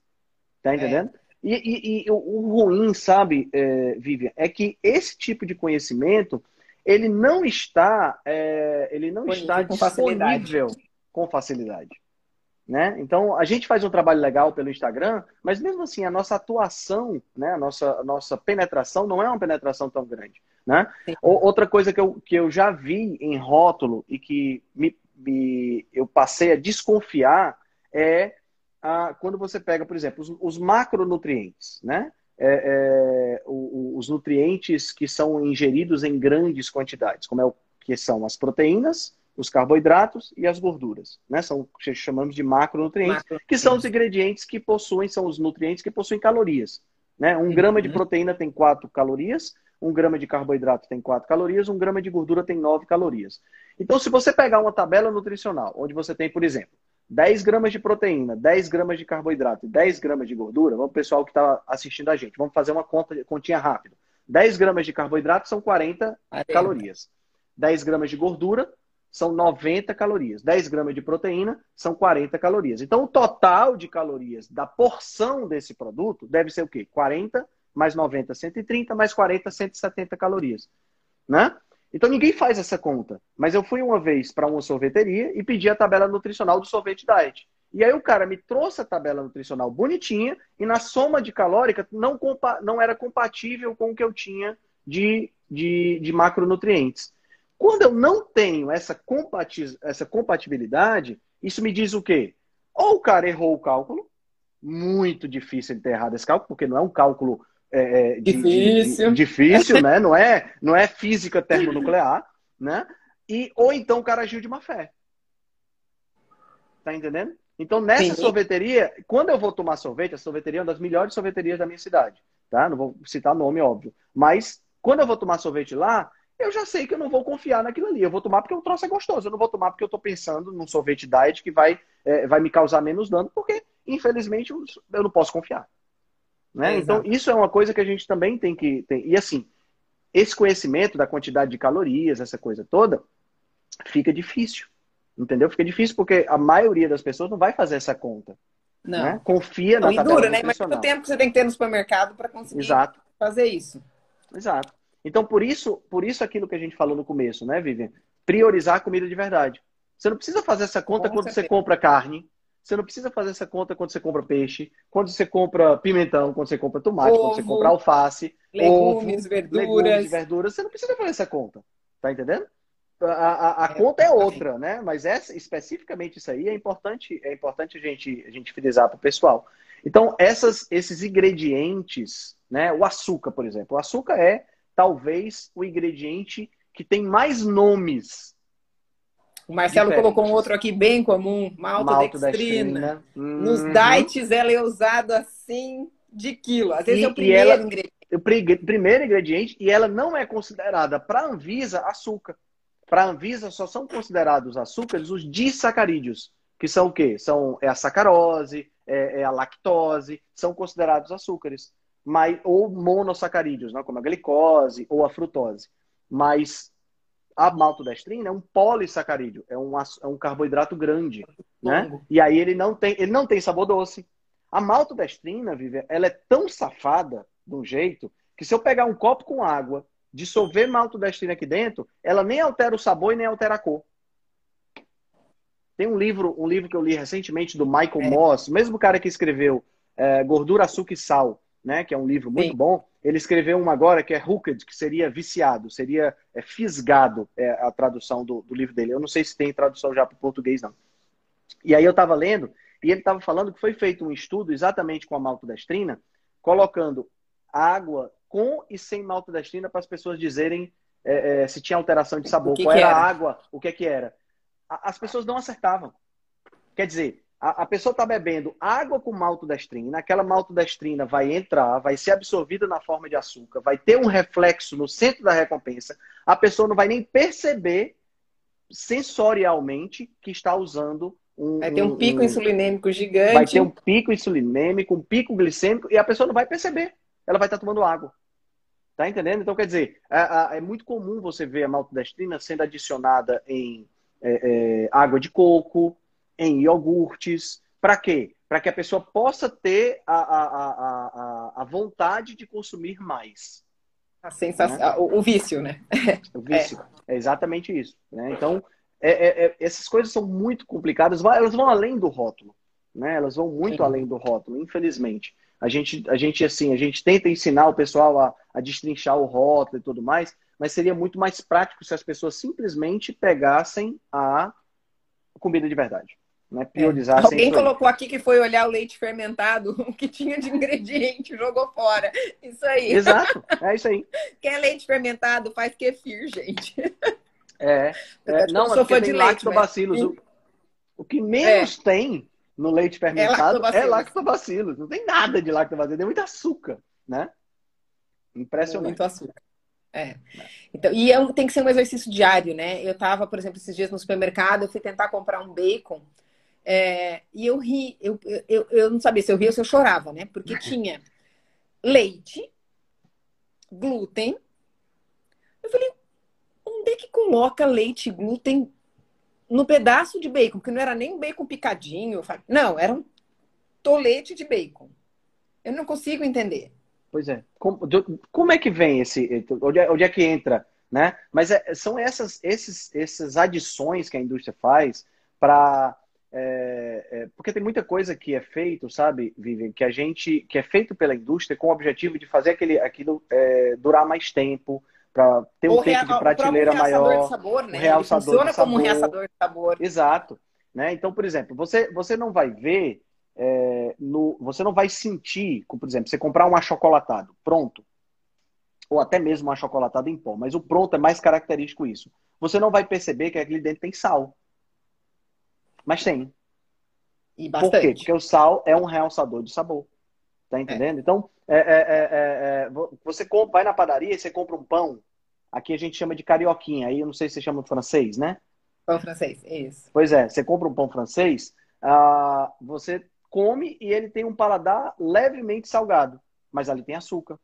B: Tá entendendo? É. E, e, e, o ruim, sabe, é, Vivian, é que esse tipo de conhecimento ele não está, é, ele não está com disponível facilidade. com facilidade. Né? Então, a gente faz um trabalho legal pelo Instagram, mas mesmo assim, a nossa atuação, né, a nossa, a nossa penetração não é uma penetração tão grande. Né? Outra coisa que eu, que eu já vi em rótulo e que me, me eu passei a desconfiar é a, quando você pega, por exemplo, os, os macronutrientes. Né? É, é, os nutrientes que são ingeridos em grandes quantidades, como é o que são as proteínas, os carboidratos e as gorduras, né? São o que chamamos de macronutrientes, Macro. que são os ingredientes que possuem, são os nutrientes que possuem calorias. Né? Um uhum. grama de proteína tem 4 calorias, um grama de carboidrato tem 4 calorias, um grama de gordura tem 9 calorias. Então, se você pegar uma tabela nutricional, onde você tem, por exemplo, 10 gramas de proteína, 10 gramas de carboidrato e 10 gramas de gordura, vamos pessoal que está assistindo a gente, vamos fazer uma conta, continha rápida. 10 gramas de carboidrato são 40 calorias. 10 gramas de gordura são 90 calorias. 10 gramas de proteína são 40 calorias. Então, o total de calorias da porção desse produto deve ser o quê? 40 mais 90, 130, mais 40, 170 calorias. Né? Então ninguém faz essa conta. Mas eu fui uma vez para uma sorveteria e pedi a tabela nutricional do sorvete diet. E aí o cara me trouxe a tabela nutricional bonitinha e na soma de calórica não, não era compatível com o que eu tinha de, de, de macronutrientes. Quando eu não tenho essa, compati essa compatibilidade, isso me diz o quê? Ou o cara errou o cálculo, muito difícil ele ter errado esse cálculo, porque não é um cálculo é,
A: de, difícil,
B: de, de, difícil, né? Não é, não é física termonuclear, né? E ou então o cara agiu de má fé. Tá entendendo? Então, nessa Sim. sorveteria, quando eu vou tomar sorvete, a sorveteria é uma das melhores sorveterias da minha cidade, tá? Não vou citar nome, óbvio. Mas quando eu vou tomar sorvete lá, eu já sei que eu não vou confiar naquilo ali. Eu vou tomar porque o troço é gostoso. Eu não vou tomar porque eu estou pensando num sorvete diet que vai, é, vai me causar menos dano, porque, infelizmente, eu não posso confiar. Né? É, então, isso é uma coisa que a gente também tem que. Tem... E assim, esse conhecimento da quantidade de calorias, essa coisa toda, fica difícil. Entendeu? Fica difícil porque a maioria das pessoas não vai fazer essa conta. Não. Né? Confia na não, tabela dura, né?
A: Mas o tempo que você tem que ter no supermercado para conseguir Exato. fazer isso.
B: Exato. Então, por isso, por isso aquilo que a gente falou no começo, né, Vivian? Priorizar a comida de verdade. Você não precisa fazer essa conta Com quando certeza. você compra carne. Você não precisa fazer essa conta quando você compra peixe, quando você compra pimentão, quando você compra tomate, ovo, quando você compra alface,
A: legumes, ovo, verduras. legumes,
B: verduras. Você não precisa fazer essa conta. Tá entendendo? A, a, a é, conta é outra, né? Mas essa, especificamente isso aí é importante, é importante a gente, a gente frisar para o pessoal. Então, essas, esses ingredientes, né? O açúcar, por exemplo. O açúcar é talvez o ingrediente que tem mais nomes.
A: O Marcelo diferentes. colocou um outro aqui bem comum, maltodextrina. Nos uhum. diets ela é usada assim de quilo. Às vezes e, é o primeiro ela, ingrediente. O
B: primeiro ingrediente e ela não é considerada para a Anvisa açúcar. Para a Anvisa só são considerados açúcares os disacarídeos, que são o quê? São é a sacarose, é, é a lactose, são considerados açúcares mas, ou monossacarídeos, né, como a glicose ou a frutose. Mas a maltodestrina é um polissacarídeo, é um, é um carboidrato grande, né? E aí ele não tem, ele não tem sabor doce. A maltodestrina, Vivian, ela é tão safada de um jeito que se eu pegar um copo com água, dissolver maltodestrina aqui dentro, ela nem altera o sabor e nem altera a cor. Tem um livro, um livro que eu li recentemente do Michael é. Moss, mesmo cara que escreveu é, Gordura, Açúcar e Sal, né, que é um livro muito Sim. bom, ele escreveu um agora que é hooked, que seria viciado, seria é, fisgado, é a tradução do, do, livro dele. Eu não sei se tem tradução já para o português, não. E aí eu estava lendo, e ele estava falando que foi feito um estudo exatamente com a maltodestrina, colocando água com e sem maltodestrina para as pessoas dizerem é, é, se tinha alteração de sabor, qual era, era a água, o que é que era. As pessoas não acertavam. Quer dizer, a, a pessoa está bebendo água com maltodestrina, aquela maltodestrina vai entrar, vai ser absorvida na forma de açúcar, vai ter um reflexo no centro da recompensa, a pessoa não vai nem perceber sensorialmente que está usando um.
A: Vai ter um pico um, insulinêmico gigante.
B: Vai ter um pico insulinêmico, um pico glicêmico, e a pessoa não vai perceber. Ela vai estar tomando água. Tá entendendo? Então, quer dizer, é, é muito comum você ver a maltodestrina sendo adicionada em é, é, água de coco, em iogurtes. Para quê? Para que a pessoa possa ter a, a, a, a, vontade de consumir mais.
A: A sensação, né? o, o, vício, né?
B: O vício, é, é exatamente isso. Né? Então, é, é, é, essas coisas são muito complicadas, elas vão além do rótulo. Né? Elas vão muito Sim. além do rótulo, infelizmente. A gente, a gente, assim, a gente tenta ensinar o pessoal a, a destrinchar o rótulo e tudo mais, mas seria muito mais prático se as pessoas simplesmente pegassem a comida de verdade. Né? Priorizar
A: é. Alguém colocou aqui que foi olhar o leite fermentado, o que tinha de ingrediente, jogou fora. Isso aí.
B: Exato, é isso aí.
A: Quer leite fermentado, faz kefir, gente.
B: É, é não, é porque tem lactobacilos. Mas... O, o que menos é. tem no leite é fermentado é lactobacilos. É Não tem nada de lactobacilos, tem muito açúcar, né? Impressionante.
A: Muito açúcar. É. Então, e é tem que ser um exercício diário, né? Eu tava, por exemplo, esses dias no supermercado, eu fui tentar comprar um bacon é, e eu ri, eu, eu, eu não sabia se eu ria ou se eu chorava, né? Porque tinha leite, glúten. Eu falei, onde é que coloca leite e glúten no pedaço de bacon? Que não era nem bacon picadinho. Não, era um tolete de bacon. Eu não consigo entender.
B: Pois é. Como, como é que vem esse. Onde é, onde é que entra? Né? Mas é, são essas, esses, essas adições que a indústria faz para é, é, porque tem muita coisa que é feito, sabe, Vivian, que a gente que é feito pela indústria com o objetivo de fazer aquele, aquilo é, durar mais tempo, para ter um tempo de prateleira maior.
A: De sabor, né? realçador funciona como um reaçador de sabor.
B: Exato. Né? Então, por exemplo, você, você não vai ver é, no, você não vai sentir, por exemplo, você comprar um achocolatado pronto, ou até mesmo um achocolatado em pó, mas o pronto é mais característico isso. Você não vai perceber que aquele dentro tem sal. Mas tem.
A: E bastante. Por quê?
B: Porque o sal é um realçador de sabor. Tá entendendo? É. Então, é, é, é você compra, vai na padaria e você compra um pão. Aqui a gente chama de carioquinha. Aí eu não sei se você chama de francês, né?
A: Pão francês, isso.
B: Pois é, você compra um pão francês, uh, você come e ele tem um paladar levemente salgado, mas ali tem açúcar.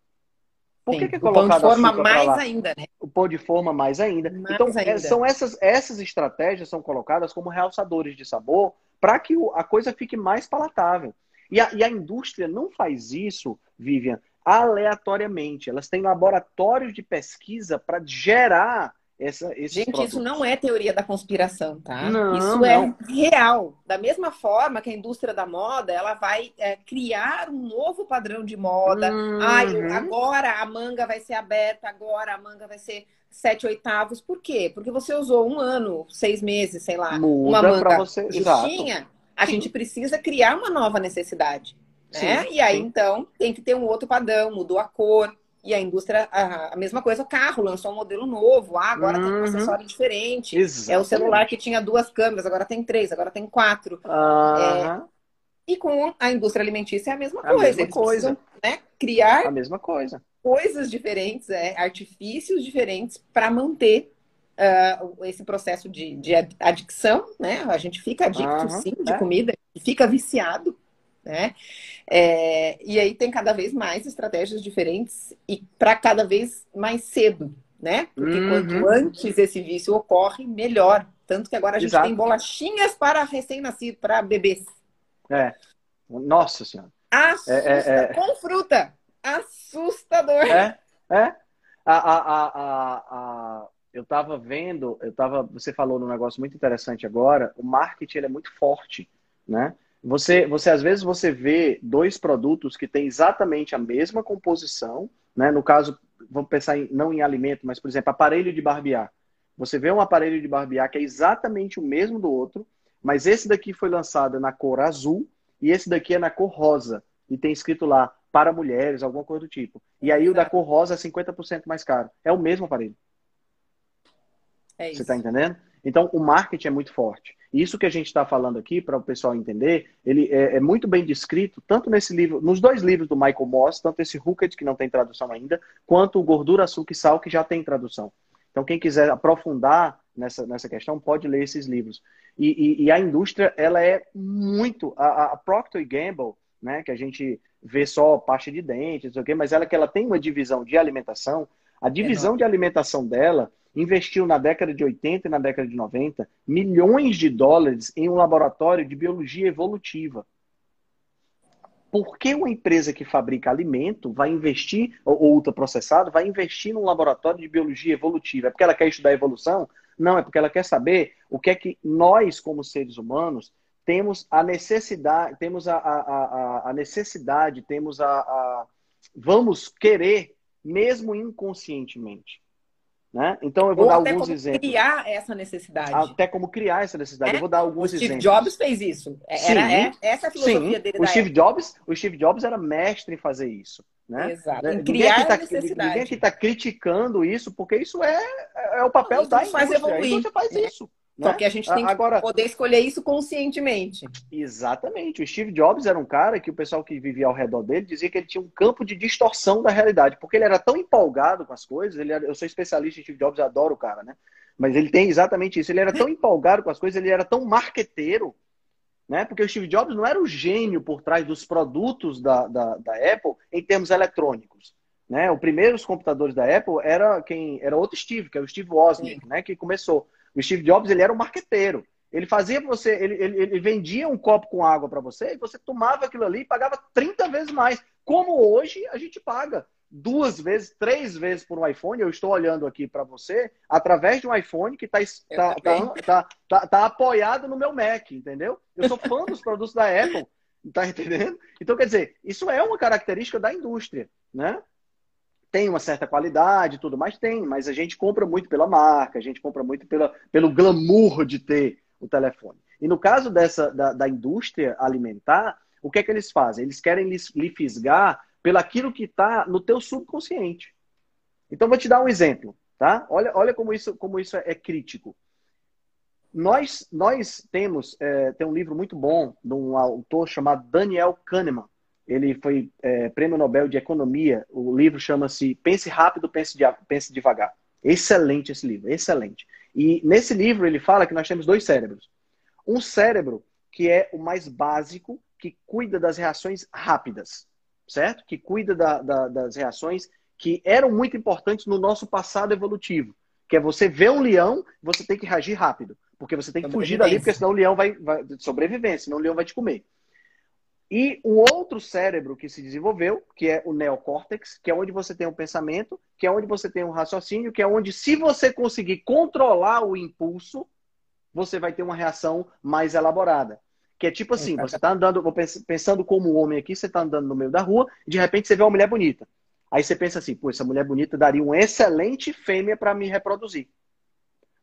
A: Por que, que é colocado o pão de forma mais ainda, né?
B: O pão de forma mais ainda. Mais então, é, ainda. são essas, essas estratégias são colocadas como realçadores de sabor para que a coisa fique mais palatável. E a, e a indústria não faz isso, Vivian, aleatoriamente. Elas têm laboratórios de pesquisa para gerar essa,
A: Gente,
B: produtos.
A: isso não é teoria da conspiração, tá?
B: Não,
A: isso
B: não.
A: é real. Da mesma forma que a indústria da moda, ela vai é, criar um novo padrão de moda.
B: Uhum.
A: Ai, agora a manga vai ser aberta, agora a manga vai ser sete oitavos. Por quê? Porque você usou um ano, seis meses, sei lá,
B: Muda
A: uma manga
B: você...
A: justinha. A gente precisa criar uma nova necessidade. Né? Sim, e aí, sim. então, tem que ter um outro padrão, mudou a cor, e a indústria, a, a mesma coisa, o carro lançou um modelo novo. Ah, agora uhum. tem um uhum. acessório diferente.
B: Exatamente.
A: É o celular que tinha duas câmeras, agora tem três, agora tem quatro.
B: Uhum.
A: É, e com a indústria alimentícia é a mesma
B: a
A: coisa.
B: Mesma
A: Eles
B: coisa.
A: Né, criar
B: a mesma coisa.
A: coisas diferentes, é, artifícios diferentes para manter uh, esse processo de, de adicção, né? A gente fica adicto, uhum. sim, de é. comida, fica viciado né? É, e aí tem cada vez mais estratégias diferentes e para cada vez mais cedo, né? Porque uhum. quanto antes esse vício ocorre, melhor. Tanto que agora a gente
B: Exato.
A: tem bolachinhas para recém-nascido, para bebês.
B: É. Nossa Senhora.
A: Assusta, é, é, é, com fruta. Assustador.
B: É, é. A, a, a, a, eu estava vendo, eu tava, você falou num negócio muito interessante agora, o marketing ele é muito forte, né? Você, você às vezes você vê dois produtos que têm exatamente a mesma composição, né? No caso, vamos pensar em, não em alimento, mas por exemplo, aparelho de barbear. Você vê um aparelho de barbear que é exatamente o mesmo do outro, mas esse daqui foi lançado na cor azul e esse daqui é na cor rosa e tem escrito lá para mulheres, alguma coisa do tipo. E aí o da cor rosa é 50% mais caro. É o mesmo aparelho.
A: É isso.
B: Você está entendendo? Então, o marketing é muito forte. Isso que a gente está falando aqui, para o pessoal entender, ele é, é, muito bem descrito, tanto nesse livro, nos dois livros do Michael Moss, tanto esse Hooked, que não tem tradução ainda, quanto o Gordura, Açúcar e Sal, que já tem tradução. Então, quem quiser aprofundar nessa, nessa questão, pode ler esses livros. E, e, e a indústria, ela é muito... A, a Procter Gamble, né, que a gente vê só parte de dentes, mas ela que ela tem uma divisão de alimentação, a divisão é de alimentação dela investiu na década de 80 e na década de 90 milhões de dólares em um laboratório de biologia evolutiva. Por que uma empresa que fabrica alimento vai investir, ou ultraprocessado, vai investir num laboratório de biologia evolutiva? É porque ela quer estudar evolução? Não, é porque ela quer saber o que é que nós, como seres humanos, temos a necessidade, temos a, a, a, a necessidade, temos a, a. Vamos querer, mesmo inconscientemente. Né? Então eu vou
A: Ou
B: dar alguns exemplos.
A: criar essa necessidade.
B: Até como criar essa necessidade. É? Eu vou dar alguns
A: o Steve
B: exemplos.
A: Jobs fez isso. É, era, é, essa é a filosofia
B: Sim.
A: dele.
B: O Steve, Jobs, o Steve Jobs era mestre em fazer isso. Né?
A: Exato. Em
B: ninguém
A: criar
B: aqui tá,
A: necessidade.
B: Ninguém aqui está criticando isso, porque isso é, é o papel
A: isso
B: da
A: faz
B: indústria.
A: evoluir.
B: Então você faz
A: É.
B: isso.
A: Só
B: né?
A: que a gente tem que
B: Agora,
A: poder escolher isso conscientemente.
B: Exatamente. O Steve Jobs era um cara que o pessoal que vivia ao redor dele dizia que ele tinha um campo de distorção da realidade, porque ele era tão empolgado com as coisas. Ele era, eu sou especialista em Steve Jobs, adoro o cara, né? Mas ele tem exatamente isso. Ele era tão empolgado com as coisas, ele era tão marqueteiro, né? Porque o Steve Jobs não era o gênio por trás dos produtos da, da, da Apple em termos eletrônicos. Né? Os primeiros computadores da Apple era quem era outro Steve, que é o Steve Wozniak, né? Que começou. O Steve Jobs ele era um marqueteiro. Ele fazia você, ele, ele, ele vendia um copo com água para você e você tomava aquilo ali e pagava 30 vezes mais. Como hoje a gente paga duas vezes, três vezes por um iPhone. Eu estou olhando aqui para você através de um iPhone que está tá, tá, tá, tá, tá apoiado no meu Mac, entendeu? Eu sou fã dos produtos da Apple, tá entendendo? Então, quer dizer, isso é uma característica da indústria, né? Tem uma certa qualidade tudo mais, tem, mas a gente compra muito pela marca, a gente compra muito pela, pelo glamour de ter o telefone. E no caso dessa da, da indústria alimentar, o que é que eles fazem? Eles querem lhe fisgar pelaquilo que está no teu subconsciente. Então, vou te dar um exemplo, tá? Olha, olha como isso, como isso é crítico. Nós, nós temos, é, tem um livro muito bom de um autor chamado Daniel Kahneman. Ele foi é, prêmio Nobel de Economia. O livro chama-se Pense Rápido, Pense, de, Pense Devagar. Excelente esse livro, excelente. E nesse livro ele fala que nós temos dois cérebros. Um cérebro que é o mais básico, que cuida das reações rápidas, certo? Que cuida da, da, das reações que eram muito importantes no nosso passado evolutivo. Que é você ver um leão, você tem que reagir rápido. Porque você tem que fugir dali, porque senão o leão vai, vai sobreviver, senão o leão vai te comer. E o outro cérebro que se desenvolveu, que é o neocórtex, que é onde você tem um pensamento, que é onde você tem um raciocínio, que é onde, se você conseguir controlar o impulso, você vai ter uma reação mais elaborada. Que é tipo assim, você está andando, pensando como homem aqui, você está andando no meio da rua, e de repente você vê uma mulher bonita. Aí você pensa assim, pô, essa mulher bonita daria uma excelente fêmea para me reproduzir.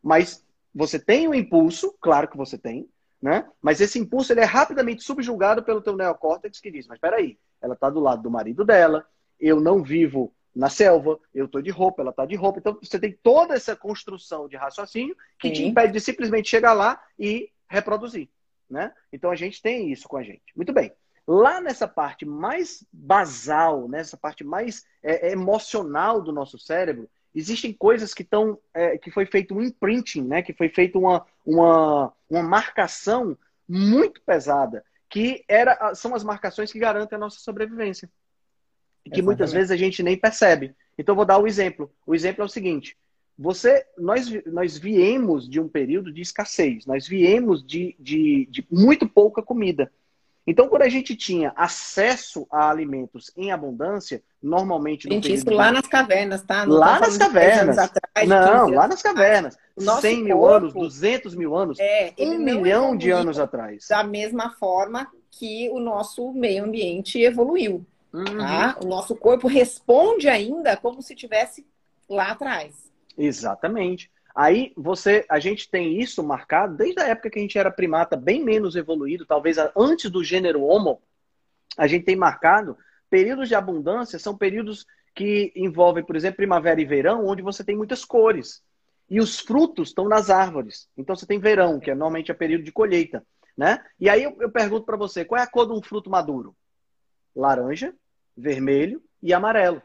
B: Mas você tem o um impulso, claro que você tem, né? Mas esse impulso ele é rapidamente subjugado pelo teu neocórtex que diz, mas espera aí, ela está do lado do marido dela, eu não vivo na selva, eu estou de roupa, ela está de roupa. Então você tem toda essa construção de raciocínio que Sim. te impede de simplesmente chegar lá e reproduzir. Né? Então a gente tem isso com a gente. Muito bem. Lá nessa parte mais basal, nessa parte mais é, é, emocional do nosso cérebro, existem coisas que estão, é, que foi feito um imprinting, né? Que foi feita uma, uma, uma marcação muito pesada, que era, são as marcações que garantem a nossa sobrevivência. E que Exatamente. muitas vezes a gente nem percebe. Então vou dar o um exemplo. O exemplo é o seguinte: você, nós, nós viemos de um período de escassez, nós viemos de, de, de muito pouca comida. Então, quando a gente tinha acesso a alimentos em abundância, normalmente...
A: Gente, isso lá nas cavernas, tá?
B: Não lá nas cavernas. Atrás, não, lá nas cavernas. 100 mil corpo, anos, 200 mil anos, é, um milhão de anos atrás.
A: Da mesma forma que o nosso meio ambiente evoluiu. Uhum. Tá? O nosso corpo responde ainda como se tivesse lá atrás.
B: Exatamente. Aí você, a gente tem isso marcado desde a época que a gente era primata bem menos evoluído, talvez antes do gênero Homo, a gente tem marcado períodos de abundância, são períodos que envolvem, por exemplo, primavera e verão, onde você tem muitas cores. E os frutos estão nas árvores. Então você tem verão, que é normalmente o período de colheita, né? E aí eu, eu pergunto para você, qual é a cor de um fruto maduro? Laranja, vermelho e amarelo.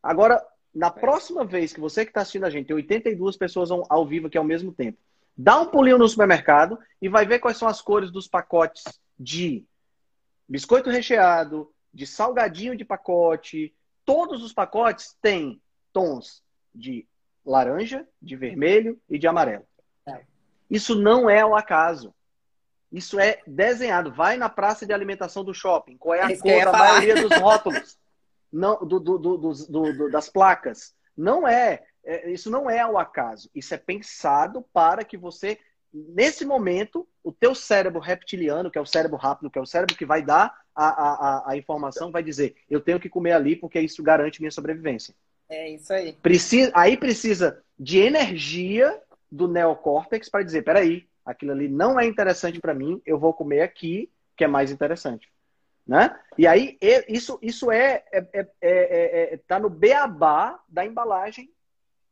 B: Agora, na próxima vez que você que está assistindo a gente, tem 82 pessoas ao vivo aqui ao mesmo tempo, dá um pulinho no supermercado e vai ver quais são as cores dos pacotes de biscoito recheado, de salgadinho de pacote. Todos os pacotes têm tons de laranja, de vermelho e de amarelo. É. Isso não é ao acaso. Isso é desenhado. Vai na praça de alimentação do shopping. Qual é a é cor da maioria dos rótulos? não, do, do, do, das placas. Não é, é, isso não é ao acaso. Isso é pensado para que você, nesse momento, o teu cérebro reptiliano, que é o cérebro rápido, que é o cérebro que vai dar a, a, a informação, vai dizer, eu tenho que comer ali porque isso garante minha sobrevivência.
A: É isso aí.
B: Precisa, aí precisa de energia do neocórtex para dizer, peraí, aquilo ali não é interessante para mim, eu vou comer aqui, que é mais interessante. Né? E aí, isso, isso é, é, é, é, é tá no beabá da embalagem,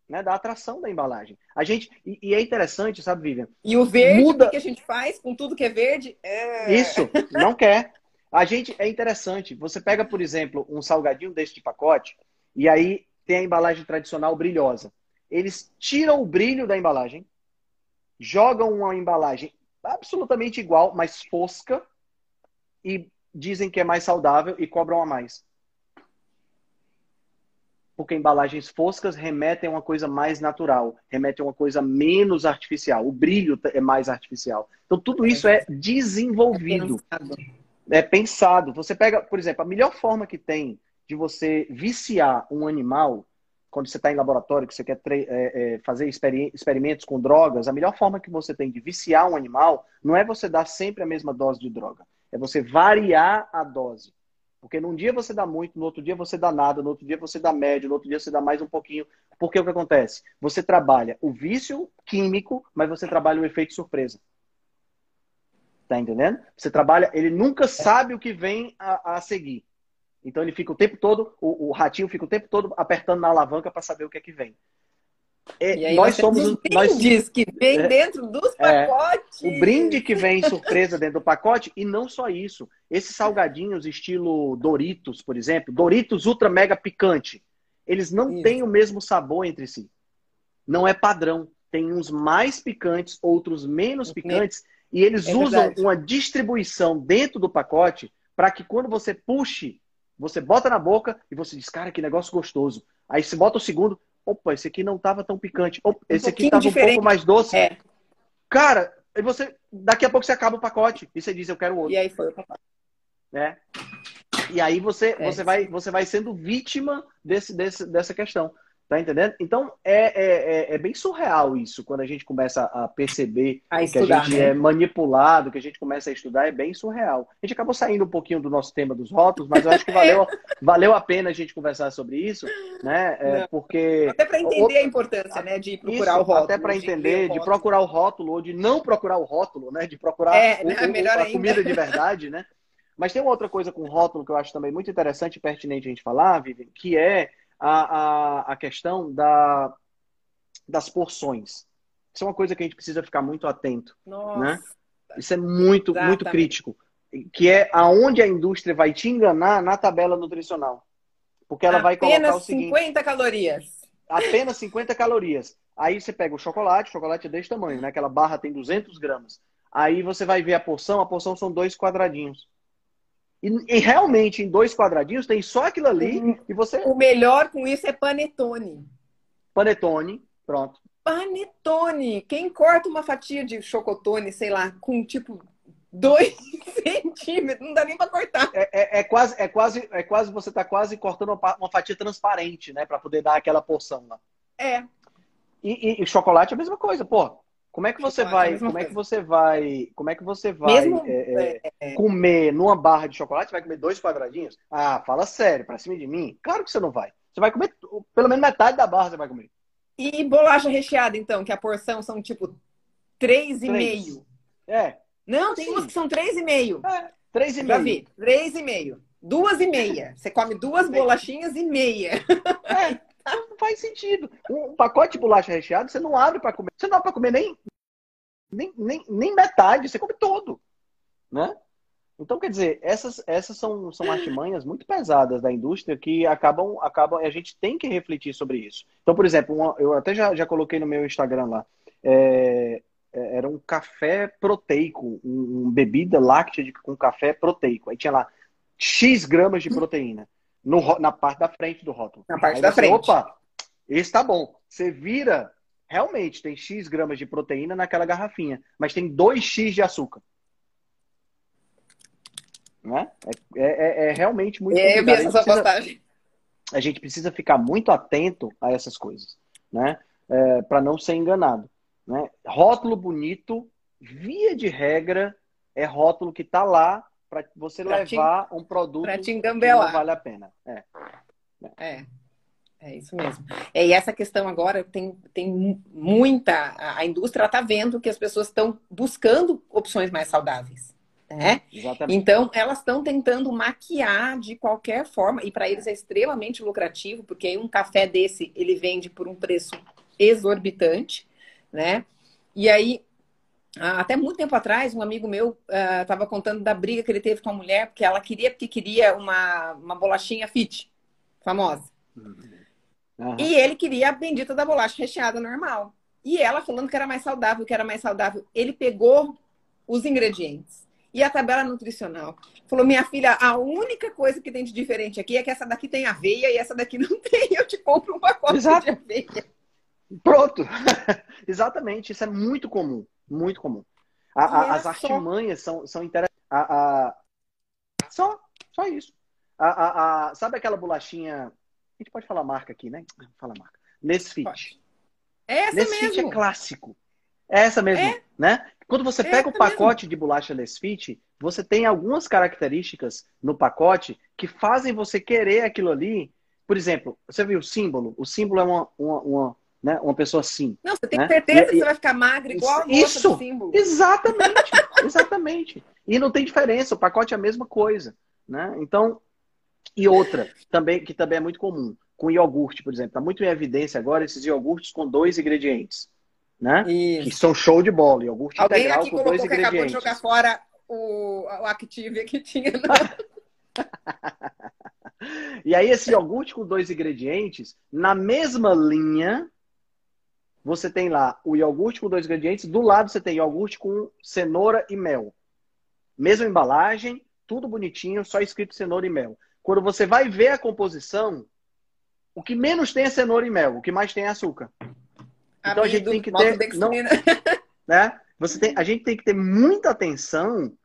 B: né? da atração da embalagem. A gente, e, e é interessante, sabe, Vivian?
A: E o verde, muda... o que a gente faz com tudo que é verde? É...
B: Isso, não quer. A gente, é interessante, você pega, por exemplo, um salgadinho deste pacote, e aí tem a embalagem tradicional brilhosa. Eles tiram o brilho da embalagem, jogam uma embalagem absolutamente igual, mas fosca, e dizem que é mais saudável e cobram a mais. Porque embalagens foscas remetem a uma coisa mais natural, remetem a uma coisa menos artificial. O brilho é mais artificial. Então, tudo isso é desenvolvido. É pensado. É pensado. Você pega, por exemplo, a melhor forma que tem de você viciar um animal, quando você está em laboratório, que você quer é, é, fazer experimentos com drogas, a melhor forma que você tem de viciar um animal não é você dar sempre a mesma dose de droga. É você variar a dose. Porque num dia você dá muito, no outro dia você dá nada, no outro dia você dá médio, no outro dia você dá mais um pouquinho. Porque o que acontece? Você trabalha o vício químico, mas você trabalha o efeito surpresa. Tá entendendo? Você trabalha, ele nunca sabe o que vem a, a seguir. Então ele fica o tempo todo, o, o, ratinho fica o tempo todo apertando na alavanca para saber o que é que vem.
A: É, nós somos nós diz que vem é, dentro dos é, pacotes.
B: o brinde que vem surpresa dentro do pacote e não só isso. Esses salgadinhos estilo Doritos, por exemplo, Doritos ultra mega picante, eles não isso. têm o mesmo sabor entre si. Não é padrão. Tem uns mais picantes, outros menos picantes, e eles é usam verdade. uma distribuição dentro do pacote para que quando você puxe, você bota na boca e você diz, cara, que negócio gostoso. Aí você bota o segundo, opa, esse aqui não estava tão picante. Opa, um esse aqui estava um pouco mais doce. É. Cara, você, daqui a pouco você acaba o pacote e você diz, eu quero outro.
A: E aí foi o pacote.
B: É. E aí você, é. você, vai, você vai sendo vítima desse, desse, dessa questão. Tá entendendo? Então é, é, é, é, bem surreal isso, quando a gente começa a perceber a estudar, que a gente né? é manipulado, que a gente começa a estudar, é bem surreal. A gente acabou saindo um pouquinho do nosso tema dos rótulos, mas eu acho que valeu, valeu a pena a gente conversar sobre isso, né? É, porque.
A: Até para entender a importância, né? De procurar isso, o rótulo.
B: Até para entender, de, de procurar o rótulo, ou de não procurar o rótulo, né? De procurar
A: é, o, né?
B: o, a comida de verdade, né? Mas tem uma outra coisa com rótulo que eu acho também muito interessante e pertinente a gente falar, Vivian, que é a, a, a questão da, das porções. Isso é uma coisa que a gente precisa ficar muito atento. Né? Nossa. Né? Isso é muito, Exatamente. muito crítico. Que é aonde a indústria vai te enganar na tabela nutricional. Porque ela
A: apenas
B: vai colocar o seguinte...
A: 50 calorias.
B: Apenas 50 calorias. Aí você pega o chocolate, o chocolate é desse tamanho, né? Aquela barra tem 200 gramas. Aí você vai ver a porção, a porção são dois quadradinhos. E, e, realmente, em dois quadradinhos, tem só aquilo ali uhum. e você.
A: O melhor com isso é panetone.
B: Panetone, pronto.
A: Panetone! Quem corta uma fatia de chocotone, sei lá, com tipo dois centímetros, não dá nem para cortar.
B: É, é, é, quase, é quase, é quase você tá quase cortando uma, fatia transparente, né, para poder dar aquela porção lá.
A: É.
B: E, e, e, chocolate é a mesma coisa, pô. Como é que você vai, como é que você vai, como é que você vai Mesmo, é, é, é, comer numa barra de chocolate? Vai comer dois quadradinhos? Ah, fala sério, pra cima de mim? Claro que você não vai. Você vai comer pelo menos metade da barra você vai comer.
A: E bolacha recheada, então, que a porção são tipo três e meio.
B: É.
A: Não, tem Sim. umas que são três e meio.
B: É, três e Já meio. Vi,
A: três e meio. Duas e meia. Você come duas bolachinhas e meia.
B: É. Não faz sentido. Um pacote de bolacha recheado, você não abre para comer. Você não dá para comer nem, nem, nem, nem metade, você come todo. Né? Então, quer dizer, essas, essas são, são artimanhas muito pesadas da indústria que acabam, acabam. A gente tem que refletir sobre isso. Então, por exemplo, uma, eu até já, já coloquei no meu Instagram lá. É, é era um café proteico, um, um bebida láctea de, com café proteico. Aí tinha lá X gramas de proteína no, na parte da frente do rótulo.
A: Na parte Aí da você, frente.
B: Opa, esse tá bom. Você vira, realmente tem X gramas de proteína naquela garrafinha, mas tem 2X de açúcar. Né? É, é, é realmente muito
A: é, eu vi essa postagem.
B: A gente precisa ficar muito atento a essas coisas, né? É, para não ser enganado. Né? Rótulo bonito, via de regra, é rótulo que está lá para você pra levar te, um produto
A: que não
B: vale a pena. É.
A: é. É isso mesmo. É, e essa questão agora tem, tem muita. A indústria está vendo que as pessoas estão buscando opções mais saudáveis. Né?
B: Exatamente.
A: Então, elas estão tentando maquiar de qualquer forma, e para eles é extremamente lucrativo, porque um café desse ele vende por um preço exorbitante, né? E aí até muito tempo atrás, um amigo meu estava uh, contando da briga que ele teve com a mulher, porque ela queria, porque queria uma, uma bolachinha fit, famosa. Uhum. E ele queria a bendita da bolacha recheada normal. E ela falando que era mais saudável, que era mais saudável. Ele pegou os ingredientes e a tabela nutricional. Falou, minha filha, a única coisa que tem de diferente aqui é que essa daqui tem aveia e essa daqui não tem. Eu te compro um pacote Exato. de aveia.
B: Pronto. Exatamente. Isso é muito comum. Muito comum. A, a, as artimanhas são, são interessantes. A, só, só isso. A, sabe aquela bolachinha. A gente pode falar marca aqui, né? Fala marca. Nesfit.
A: Essa
B: Nesfit
A: mesmo.
B: é clássico. É essa mesmo, é? né? Quando você pega o pacote mesmo. de bolacha Nesfit, você tem algumas características no pacote que fazem você querer aquilo ali. Por exemplo, você viu o símbolo? O símbolo é uma, uma, uma né? Uma pessoa assim.
A: Não, você tem né? certeza e, que você vai ficar magra igual a
B: Isso, do símbolo. Exatamente, exatamente. E não tem diferença, o pacote é a mesma coisa. Né? Então, e outra, também, que também é muito comum, com iogurte, por exemplo. Está muito em evidência agora esses iogurtes com dois ingredientes. Né? Isso. Que são show de bola. Iogurte
A: Alguém
B: integral
A: aqui
B: com
A: colocou
B: dois
A: que acabou de
B: ingredientes.
A: jogar fora o, o Activia que tinha.
B: E aí, esse iogurte com dois ingredientes, na mesma linha, você tem lá o iogurte com dois ingredientes, do lado você tem iogurte com cenoura e mel. Mesma embalagem, tudo bonitinho, só escrito cenoura e mel. Quando você vai ver a composição, o que menos tem é cenoura e mel, o que mais tem é açúcar. Então a gente tem que ter. Não, né? Você tem, a gente tem que ter muita atenção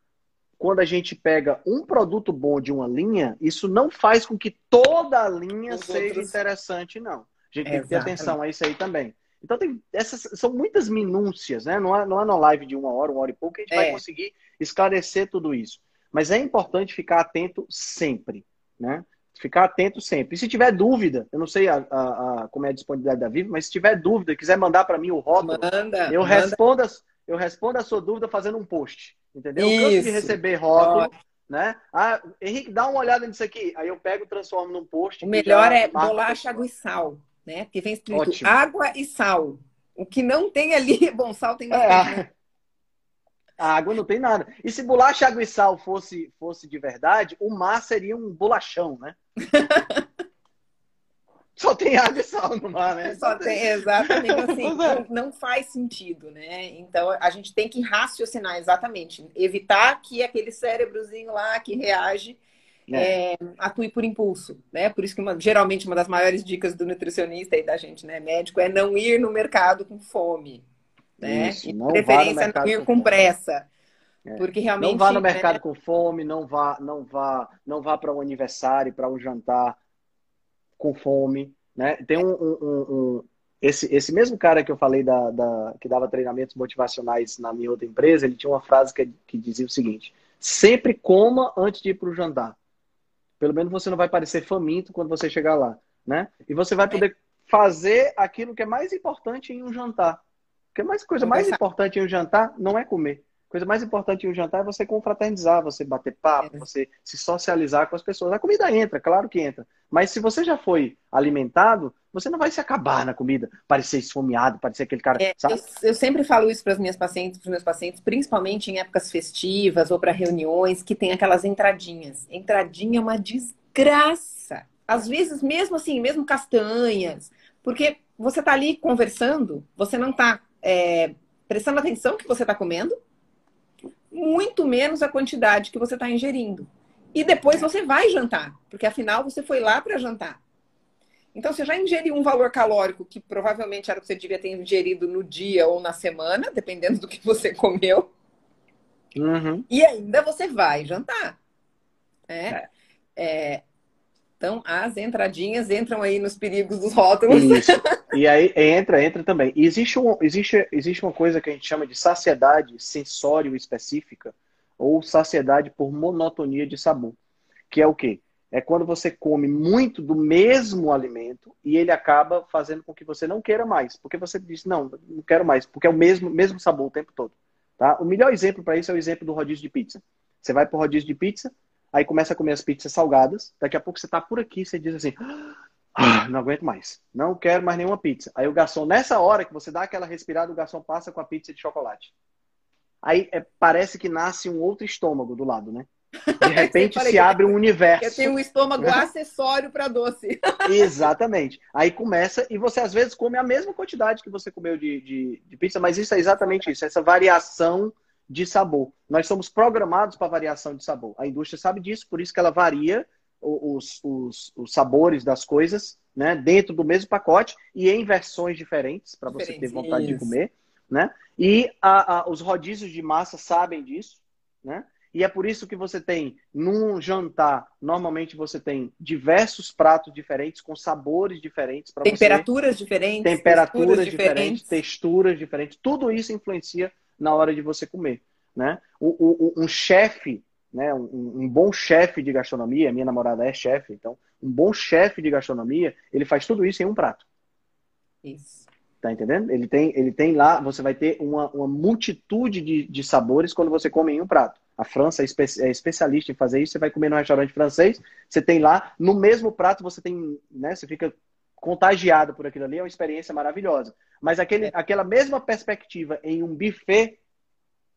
B: quando a gente pega um produto bom de uma linha, isso não faz com que toda a linha Os seja outros... interessante, não. A gente tem que ter atenção a isso aí também. Então, tem, essas são muitas minúcias, né? Não é, não é na live de uma hora, uma hora e pouco, que a gente é. vai conseguir esclarecer tudo isso. Mas é importante ficar atento sempre, né? Ficar atento sempre. E se tiver dúvida, eu não sei a, a, a como é a disponibilidade da Vivo, mas se tiver dúvida, quiser mandar para mim o rótulo, manda, eu, manda. Respondo a, eu respondo a sua dúvida fazendo um post. Entendeu? Isso. Eu canso de receber rótulo, né? Ah, Henrique, dá uma olhada nisso aqui. Aí eu pego, transformo num post.
A: O melhor é bolacha, água e sal, né? Porque vem escrito Ótimo. água e sal. O que não tem ali, bom, sal tem bastante,
B: é, né? A água não tem nada. E se bolacha, água e sal fosse, fosse de verdade, o mar seria um bolachão, né? Só tem água e sal no mar, né?
A: Só tem, exatamente assim. não, não, faz sentido, né? Então a gente tem que raciocinar exatamente, evitar que aquele cérebrozinho lá que reage é. É, atue por impulso, né? Por isso que uma, geralmente uma das maiores dicas do nutricionista e da gente, né, médico, é não ir no mercado com fome, né? Isso, não preferência não ir com, com pressa.
B: É. Porque realmente não vá no mercado né? com fome, não vá, não vá, não vá para um aniversário, para um jantar com fome. Né? Tem um, um, um, esse, esse mesmo cara que eu falei da, da, que dava treinamentos motivacionais na minha outra empresa, ele tinha uma frase que, que dizia o seguinte: sempre coma antes de ir para o jantar. Pelo menos você não vai parecer faminto quando você chegar lá, né? E você vai poder fazer aquilo que é mais importante em um jantar. Porque mais coisa mais importante em um jantar não é comer coisa mais importante em um jantar é você confraternizar, você bater papo, é. você se socializar com as pessoas. A comida entra, claro que entra. Mas se você já foi alimentado, você não vai se acabar na comida, parecer esfomeado, parecer aquele cara. É,
A: eu, eu, sempre falo isso para as minhas pacientes, para os meus pacientes, principalmente em épocas festivas ou para reuniões, que tem aquelas entradinhas. Entradinha é uma desgraça. Às vezes, mesmo assim, mesmo castanhas, porque você está ali conversando, você não está é, prestando atenção no que você está comendo, muito menos a quantidade que você está ingerindo. E depois você vai jantar, porque afinal você foi lá para jantar. Então você já ingeriu um valor calórico que provavelmente era o que você devia ter ingerido no dia ou na semana, dependendo do que você comeu. Uhum. E ainda você vai jantar. Né? É. É, então, as entradinhas entram aí nos perigos dos rótulos.
B: Isso. E aí entra, entra também. Existe, um, existe, existe uma coisa que a gente chama de saciedade sensório específica, ou saciedade por monotonia de sabor. Que é o quê? É quando você come muito do mesmo alimento e ele acaba fazendo com que você não queira mais. Porque você diz, não, não quero mais, porque é o mesmo, mesmo sabor o tempo todo. Tá? O melhor exemplo para isso é o exemplo do rodízio de pizza. Você vai para o rodízio de pizza, aí começa a comer as pizzas salgadas, daqui a pouco você tá por aqui, você diz assim, ah, não aguento mais, não quero mais nenhuma pizza. Aí o garçom, nessa hora que você dá aquela respirada, o garçom passa com a pizza de chocolate. Aí é, parece que nasce um outro estômago do lado, né? De repente se abre um universo.
A: Eu tenho um estômago né? acessório para doce.
B: Exatamente. Aí começa, e você às vezes come a mesma quantidade que você comeu de, de, de pizza, mas isso é exatamente isso, essa variação de sabor. Nós somos programados para variação de sabor. A indústria sabe disso, por isso que ela varia os, os, os sabores das coisas né, dentro do mesmo pacote e em versões diferentes para você ter vontade isso. de comer. Né? E a, a, os rodízios de massa sabem disso. Né? E é por isso que você tem, num jantar, normalmente você tem diversos pratos diferentes, com sabores diferentes.
A: Temperaturas você... diferentes.
B: Temperaturas diferentes, diferentes, texturas diferentes. Tudo isso influencia na hora de você comer. Né? O, o, um chefe, né? um, um bom chefe de gastronomia, minha namorada é chefe, então, um bom chefe de gastronomia, ele faz tudo isso em um prato.
A: Isso.
B: Tá entendendo? Ele tem, ele tem lá, você vai ter uma, uma multitude de, de sabores quando você come em um prato. A França é, espe é, especialista em fazer isso. Você vai comer num restaurante francês, você tem lá, no mesmo prato, você tem, né? Você fica contagiado por aquilo ali, é uma experiência maravilhosa. Mas aquele, é. aquela mesma perspectiva em um buffet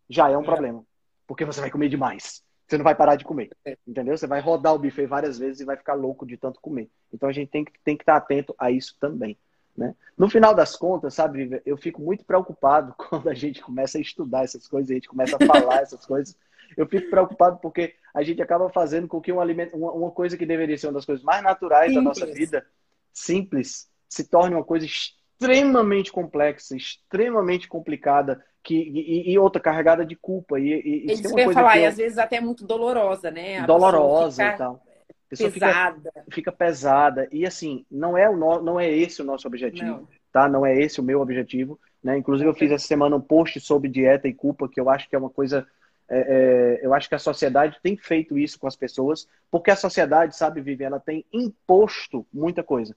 B: já é um é. problema. Porque você vai comer demais. Você não vai parar de comer. É. Entendeu? Você vai rodar o buffet várias vezes e vai ficar louco de tanto comer. Então a gente tem que, tem que estar atento a isso também. Né? No final das contas, sabe, eu fico muito preocupado quando a gente começa a estudar essas coisas, a gente começa a falar essas coisas. Eu fico preocupado porque a gente acaba fazendo com que um alimento, uma, uma coisa que deveria ser uma das coisas mais naturais simples. da nossa vida, simples, se torne uma coisa extremamente complexa, extremamente complicada, que, e, e, outra carregada de culpa. E, e,
A: eu ia falar, eu... e às vezes até muito dolorosa, né?
B: A dolorosa e tal pesada. Fica, fica, pesada. E assim, não é, o no, não é esse o nosso objetivo, não. tá? Não é esse o meu objetivo. Né? Inclusive, eu fiz essa semana um post sobre dieta e culpa, que eu acho que é uma coisa. É, é, eu acho que a sociedade tem feito isso com as pessoas, porque a sociedade, sabe, Vivi, ela tem imposto muita coisa.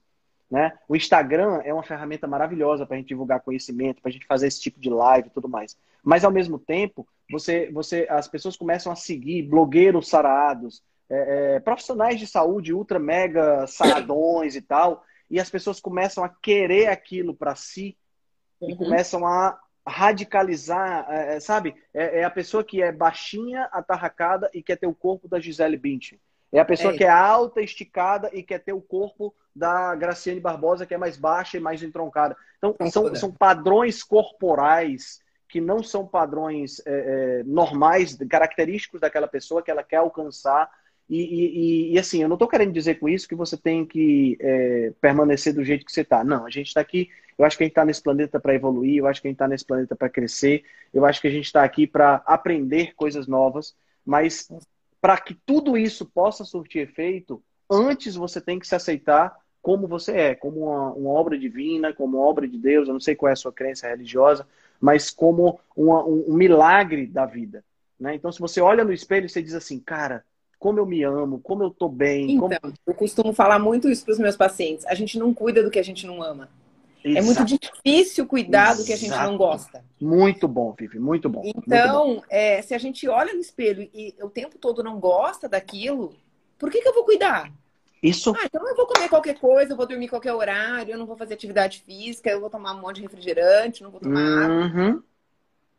B: Né? O Instagram é uma ferramenta maravilhosa para a gente divulgar conhecimento, para a gente fazer esse tipo de live e tudo mais. Mas ao mesmo tempo, você, você, as pessoas começam a seguir blogueiros sarados, é, é, profissionais de saúde ultra mega saradões e tal, e as pessoas começam a querer aquilo para si uhum. e começam a radicalizar, é, é, sabe? É, é, a pessoa que é baixinha, atarracada e quer ter o corpo da Gisele Bündchen. É a pessoa é. que é alta, esticada e quer ter o corpo da Graciane Barbosa, que é mais baixa e mais entroncada. Então, são, são padrões corporais que não são padrões é, é, normais, característicos daquela pessoa que ela quer alcançar e, e, e, assim, eu não estou querendo dizer com isso que você tem que é, permanecer do jeito que você está. Não, a gente está aqui. Eu acho que a gente está nesse planeta para evoluir, eu acho que a gente está nesse planeta para crescer, eu acho que a gente está aqui para aprender coisas novas, mas para que tudo isso possa surtir efeito, antes você tem que se aceitar como você é, como uma, uma obra divina, como uma obra de Deus. Eu não sei qual é a sua crença religiosa, mas como uma, um, um milagre da vida. Né? Então, se você olha no espelho você diz assim, cara, como eu me amo, como eu tô bem.
A: Então,
B: como...
A: eu costumo falar muito isso para os meus pacientes. A gente não cuida do que a gente não ama. Exato. É muito difícil cuidar Exato. do que a gente não gosta.
B: Muito bom, Vivi, muito bom.
A: Então,
B: muito bom.
A: É, se a gente olha no espelho e o tempo todo não gosta daquilo, por que, que eu vou cuidar?
B: Isso.
A: Ah, então eu vou comer qualquer coisa, eu vou dormir qualquer horário, eu não vou fazer atividade física, eu vou tomar um monte de refrigerante, não vou tomar
B: uhum. água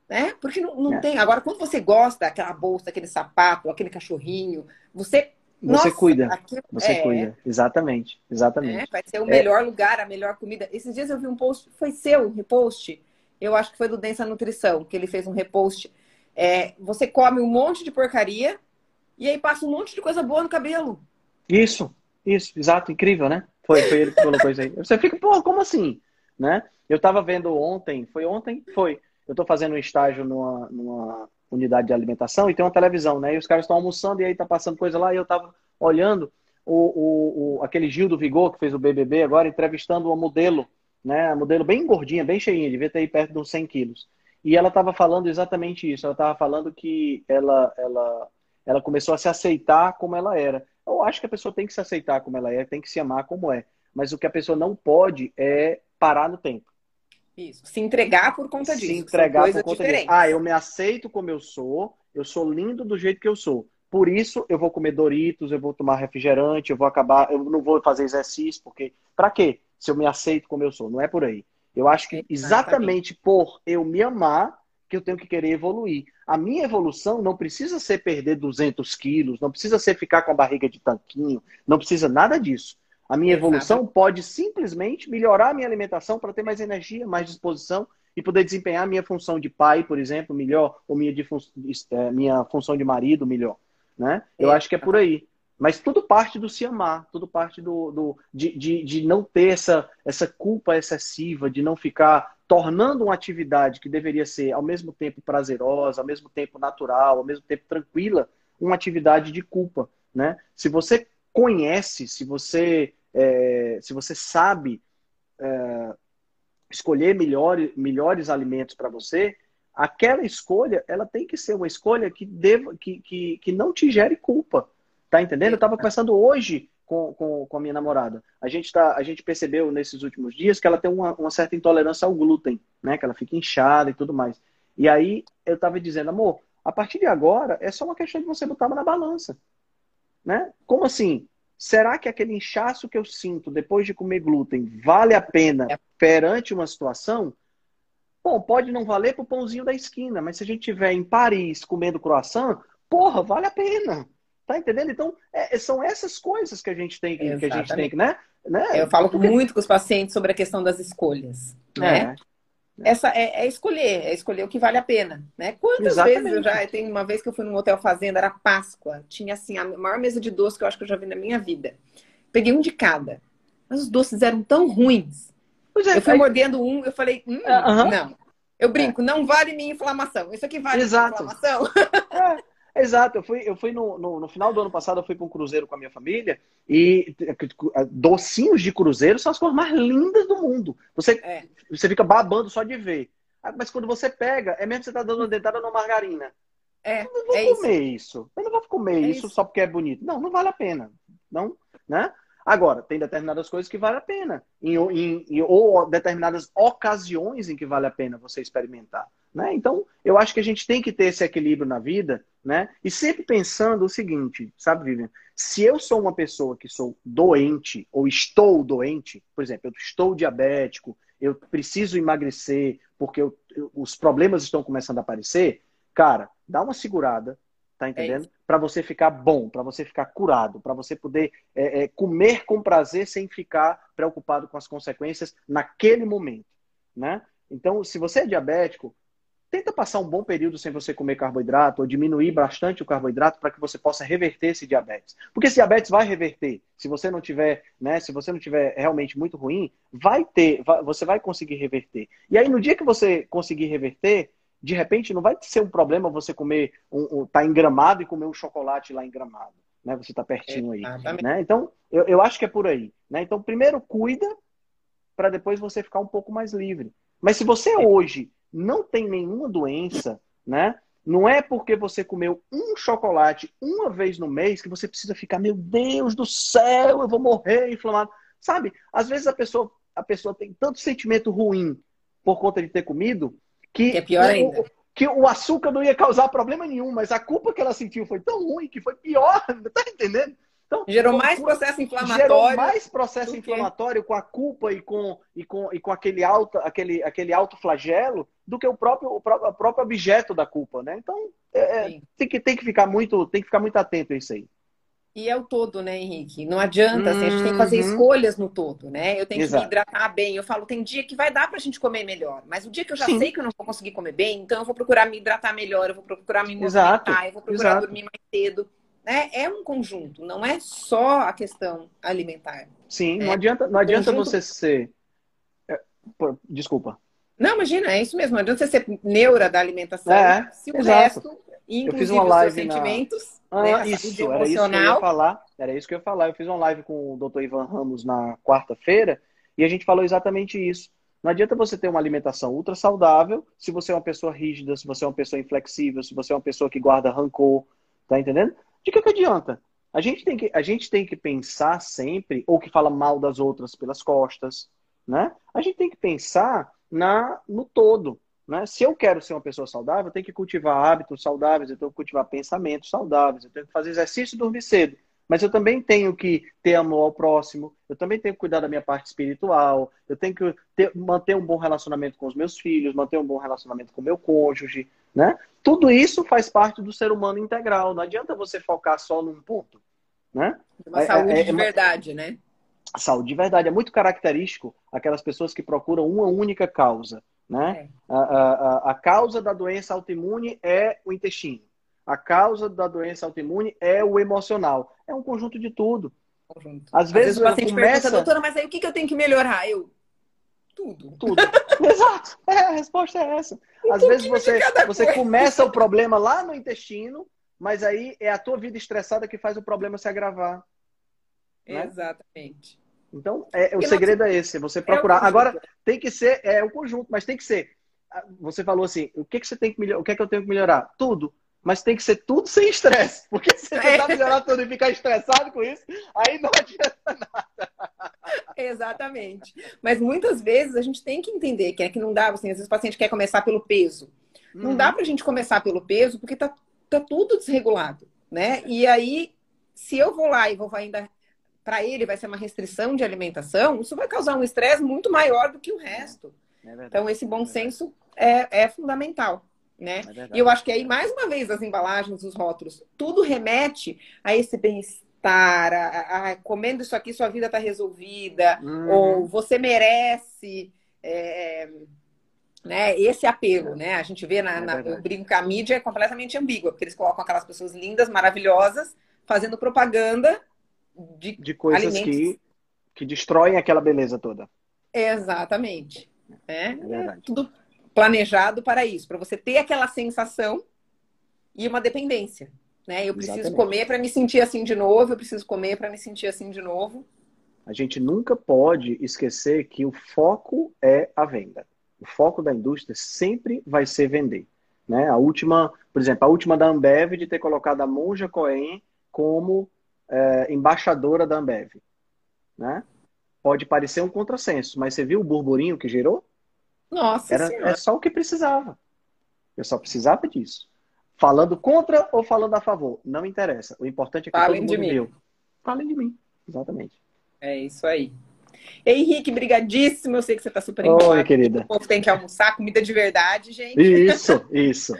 A: né? Porque não, não é. tem. Agora, quando você gosta daquela bolsa, aquele sapato, aquele cachorrinho, você.
B: Você Nossa, cuida. Aquilo... Você é... cuida. Exatamente. Exatamente.
A: É, vai ser o melhor lugar, a melhor comida. Esses dias eu vi um post, foi seu, repost. Eu acho que foi do Densa Nutrição, que ele fez um repost. É, você come um monte de porcaria e aí passa um monte de coisa boa no cabelo.
B: Isso, isso, exato, incrível, né? Foi, foi ele que colocou isso aí. Você fica, pô, como assim? Né? Eu tava vendo ontem, foi ontem? Foi eu estou fazendo um estágio numa, numa, unidade de alimentação e tem uma televisão, né? E os caras estão almoçando e aí tá passando coisa lá e eu estava olhando o, o, o, aquele Gil do Vigor que fez o BBB agora entrevistando uma modelo, né? A modelo bem gordinha, bem cheinha, devia ter aí perto de uns 100 quilos. E ela estava falando exatamente isso. Ela estava falando que ela, ela, ela começou a se aceitar como ela era. Eu acho que a pessoa tem que se aceitar como ela é, tem que se amar como é. Mas o que a pessoa não pode é parar no tempo.
A: Isso. Se entregar por conta disso.
B: Se entregar por conta disso. Ah, eu me aceito como eu sou, eu sou lindo do jeito que eu sou. Por isso eu vou comer Doritos, eu vou tomar refrigerante, eu vou acabar, eu não vou fazer exercício, porque para quê? Se eu me aceito como eu sou, não é por aí. Eu acho que exatamente por eu me amar que eu tenho que querer evoluir. A minha evolução não precisa ser perder 200 quilos, não precisa ser ficar com a barriga de tanquinho, não precisa nada disso. A minha evolução pode simplesmente melhorar a minha alimentação para ter mais energia, mais disposição e poder desempenhar a minha função de pai, por exemplo, melhor, ou minha, de fun é, minha função de marido melhor. Né? Eu é. acho que é por aí. Mas tudo parte do se amar, tudo parte do, do de, de, de não ter essa, essa culpa excessiva, de não ficar tornando uma atividade que deveria ser ao mesmo tempo prazerosa, ao mesmo tempo natural, ao mesmo tempo tranquila, uma atividade de culpa. Né? Se você conhece, se você, é, se você sabe é, escolher melhor, melhores alimentos para você, aquela escolha ela tem que ser uma escolha que, deva, que, que, que não te gere culpa. Tá entendendo? Eu estava conversando hoje com, com, com a minha namorada. A gente, tá, a gente percebeu nesses últimos dias que ela tem uma, uma certa intolerância ao glúten, né? Que ela fica inchada e tudo mais. E aí eu estava dizendo, amor, a partir de agora é só uma questão de você botar na balança. Né? Como assim? Será que aquele inchaço que eu sinto depois de comer glúten vale a pena é. perante uma situação? Bom, pode não valer pro pãozinho da esquina, mas se a gente estiver em Paris comendo croissant, porra, vale a pena. Tá entendendo? Então, é, são essas coisas que a gente tem que, que a gente tem que, né? né?
A: Eu falo Porque... muito com os pacientes sobre a questão das escolhas, né? É. Essa é, é, escolher, é escolher o que vale a pena, né? Quantas Exatamente. vezes eu já tem uma vez que eu fui num hotel fazenda, era Páscoa, tinha assim a maior mesa de doce que eu acho que eu já vi na minha vida. Peguei um de cada, mas os doces eram tão ruins. É, eu fui mordendo um, eu falei, hum, uh -huh. não. Eu brinco, é. não vale minha inflamação. Isso aqui vale Exato. minha inflamação.
B: É. Exato, eu fui, eu fui no, no, no, final do ano passado, eu fui para um cruzeiro com a minha família e docinhos de cruzeiro são as coisas mais lindas do mundo. Você, é. você fica babando só de ver. Ah, mas quando você pega, é mesmo que você tá dando uma dentada numa margarina. É, eu não vou é comer isso. isso. Eu não vou comer é isso, isso só porque é bonito. Não, não vale a pena. Não, né? Agora, tem determinadas coisas que vale a pena. Em, em, em, ou determinadas ocasiões em que vale a pena você experimentar. Né? Então, eu acho que a gente tem que ter esse equilíbrio na vida, né? E sempre pensando o seguinte, sabe, Vivian? Se eu sou uma pessoa que sou doente, ou estou doente, por exemplo, eu estou diabético, eu preciso emagrecer porque eu, eu, os problemas estão começando a aparecer, cara, dá uma segurada, Tá entendendo? É para você ficar bom, para você ficar curado, para você poder é, é, comer com prazer sem ficar preocupado com as consequências naquele momento, né? Então, se você é diabético, tenta passar um bom período sem você comer carboidrato ou diminuir bastante o carboidrato para que você possa reverter esse diabetes. Porque esse diabetes vai reverter. Se você não tiver, né, se você não tiver realmente muito ruim, vai ter, vai, você vai conseguir reverter. E aí no dia que você conseguir reverter, de repente não vai ser um problema você comer, um, um, tá em Gramado e comer um chocolate lá em Gramado, né? Você está pertinho aí, né? Então, eu, eu acho que é por aí, né? Então, primeiro cuida para depois você ficar um pouco mais livre. Mas se você hoje não tem nenhuma doença, né? Não é porque você comeu um chocolate uma vez no mês que você precisa ficar, meu Deus do céu, eu vou morrer inflamado. Sabe? Às vezes a pessoa, a pessoa tem tanto sentimento ruim por conta de ter comido que, que é pior ainda. O, que o açúcar não ia causar problema nenhum, mas a culpa que ela sentiu foi tão ruim que foi pior, tá entendendo?
A: Então, gerou mais processo inflamatório.
B: Gerou mais processo inflamatório com a culpa e com, e com, e com aquele, alto, aquele, aquele alto flagelo do que o próprio, o próprio, o próprio objeto da culpa, né? Então, é, é tem, que, tem, que ficar muito, tem que ficar muito atento a isso aí.
A: E é o todo, né, Henrique? Não adianta, assim, a gente tem que fazer uhum. escolhas no todo, né? Eu tenho Exato. que me hidratar bem. Eu falo, tem dia que vai dar pra gente comer melhor, mas o dia que eu já Sim. sei que eu não vou conseguir comer bem, então eu vou procurar me hidratar melhor, eu vou procurar me movimentar, Exato. eu vou procurar Exato. dormir mais cedo. Né? É um conjunto, não é só a questão alimentar.
B: Sim, é. não adianta, não adianta conjunto... você ser. É, desculpa.
A: Não, imagina, é isso mesmo. Não adianta você ser neura da alimentação é, se o exato. resto inclusive eu fiz uma live os sentimentos,
B: na...
A: né,
B: ah, isso, era isso que eu ia falar. Era isso que eu ia falar. Eu fiz uma live com o Dr. Ivan Ramos na quarta-feira e a gente falou exatamente isso. Não adianta você ter uma alimentação ultra saudável se você é uma pessoa rígida, se você é uma pessoa inflexível, se você é uma pessoa que guarda rancor, tá entendendo? De que, que adianta? A gente, tem que, a gente tem que pensar sempre, ou que fala mal das outras pelas costas, né? A gente tem que pensar na no todo. Né? Se eu quero ser uma pessoa saudável, eu tenho que cultivar hábitos saudáveis, eu tenho que cultivar pensamentos saudáveis, eu tenho que fazer exercício e dormir cedo. Mas eu também tenho que ter amor ao próximo, eu também tenho que cuidar da minha parte espiritual, eu tenho que ter, manter um bom relacionamento com os meus filhos, manter um bom relacionamento com o meu cônjuge, né? Tudo isso faz parte do ser humano integral. Não adianta você focar só num ponto, né?
A: Uma é, saúde é, é, de verdade, né?
B: Saúde de verdade. É muito característico aquelas pessoas que procuram uma única causa. Né? É. A, a, a causa da doença autoimune é o intestino. A causa da doença autoimune é o emocional. É um conjunto de tudo.
A: Conjunto. Às, Às vezes, vezes o paciente começa... pergunta, doutora, mas aí o que, que eu tenho que melhorar? Eu, tudo.
B: Tudo. Exato. É, a resposta é essa. Às um vezes você, você começa o problema lá no intestino, mas aí é a tua vida estressada que faz o problema se agravar.
A: Né?
B: Então, é, o segredo é esse, você procurar. É Agora, tem que ser, é o conjunto, mas tem que ser. Ah, você falou assim, o que, que você tem que melhorar? O que é que eu tenho que melhorar? Tudo.
C: mas tem que ser tudo sem estresse. Porque se você tentar melhorar tudo e ficar estressado com isso, aí não adianta nada.
A: Exatamente. Mas muitas vezes a gente tem que entender que é que não dá, assim, às vezes o paciente quer começar pelo peso. Não uhum. dá pra gente começar pelo peso porque tá, tá tudo desregulado, né? E aí, se eu vou lá e vou ainda para ele vai ser uma restrição de alimentação, isso vai causar um estresse muito maior do que o resto. É então, esse bom é senso é, é fundamental. Né? É e eu acho que aí, mais uma vez, as embalagens, os rótulos, tudo remete a esse bem-estar, a, a, comendo isso aqui, sua vida está resolvida, uhum. ou você merece. É, né, esse apelo, né? A gente vê na, é na eu brinco que a mídia é completamente ambígua, porque eles colocam aquelas pessoas lindas, maravilhosas, fazendo propaganda de,
C: de coisas alimentos. que, que destroem aquela beleza toda.
A: Exatamente. É, é tudo planejado para isso, para você ter aquela sensação e uma dependência. Né? Eu preciso Exatamente. comer para me sentir assim de novo, eu preciso comer para me sentir assim de novo.
C: A gente nunca pode esquecer que o foco é a venda. O foco da indústria sempre vai ser vender. Né? A última, por exemplo, a última da Ambev de ter colocado a Monja Coen como é, embaixadora da Ambev. Né? Pode parecer um contrassenso, mas você viu o burburinho que gerou?
A: Nossa
C: Era, É só o que precisava. Eu só precisava disso. Falando contra ou falando a favor, não interessa. O importante é que Falem todo mundo de viu. Falem de mim, exatamente.
A: É isso aí. Henrique, brigadíssimo. Eu sei que você está super
C: empolgado. Oi, querida.
A: O povo tem que almoçar, comida de verdade, gente.
C: Isso, isso.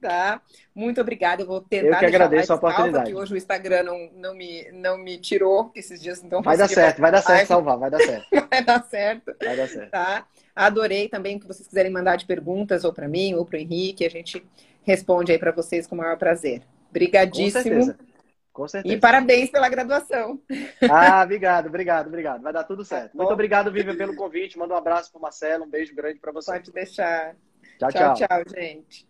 A: Tá? Muito obrigada. Eu vou tentar.
C: Eu que agradeço a oportunidade.
A: Salva, hoje o Instagram não, não, me, não me tirou esses dias, então.
C: Vai dar certo, vai dar certo salvar, vai dar certo.
A: vai dar certo.
C: Vai dar certo.
A: Tá? Adorei também que vocês quiserem mandar de perguntas, ou para mim, ou para o Henrique, a gente responde aí para vocês com o maior prazer. Obrigadíssimo. Com certeza.
C: Com certeza.
A: E parabéns pela graduação.
C: Ah, obrigado, obrigado, obrigado. Vai dar tudo certo. Muito obrigado, Vivian, pelo convite. Manda um abraço para o Marcelo, um beijo grande para você.
A: Pode deixar.
C: Tchau, tchau.
A: Tchau, tchau, gente.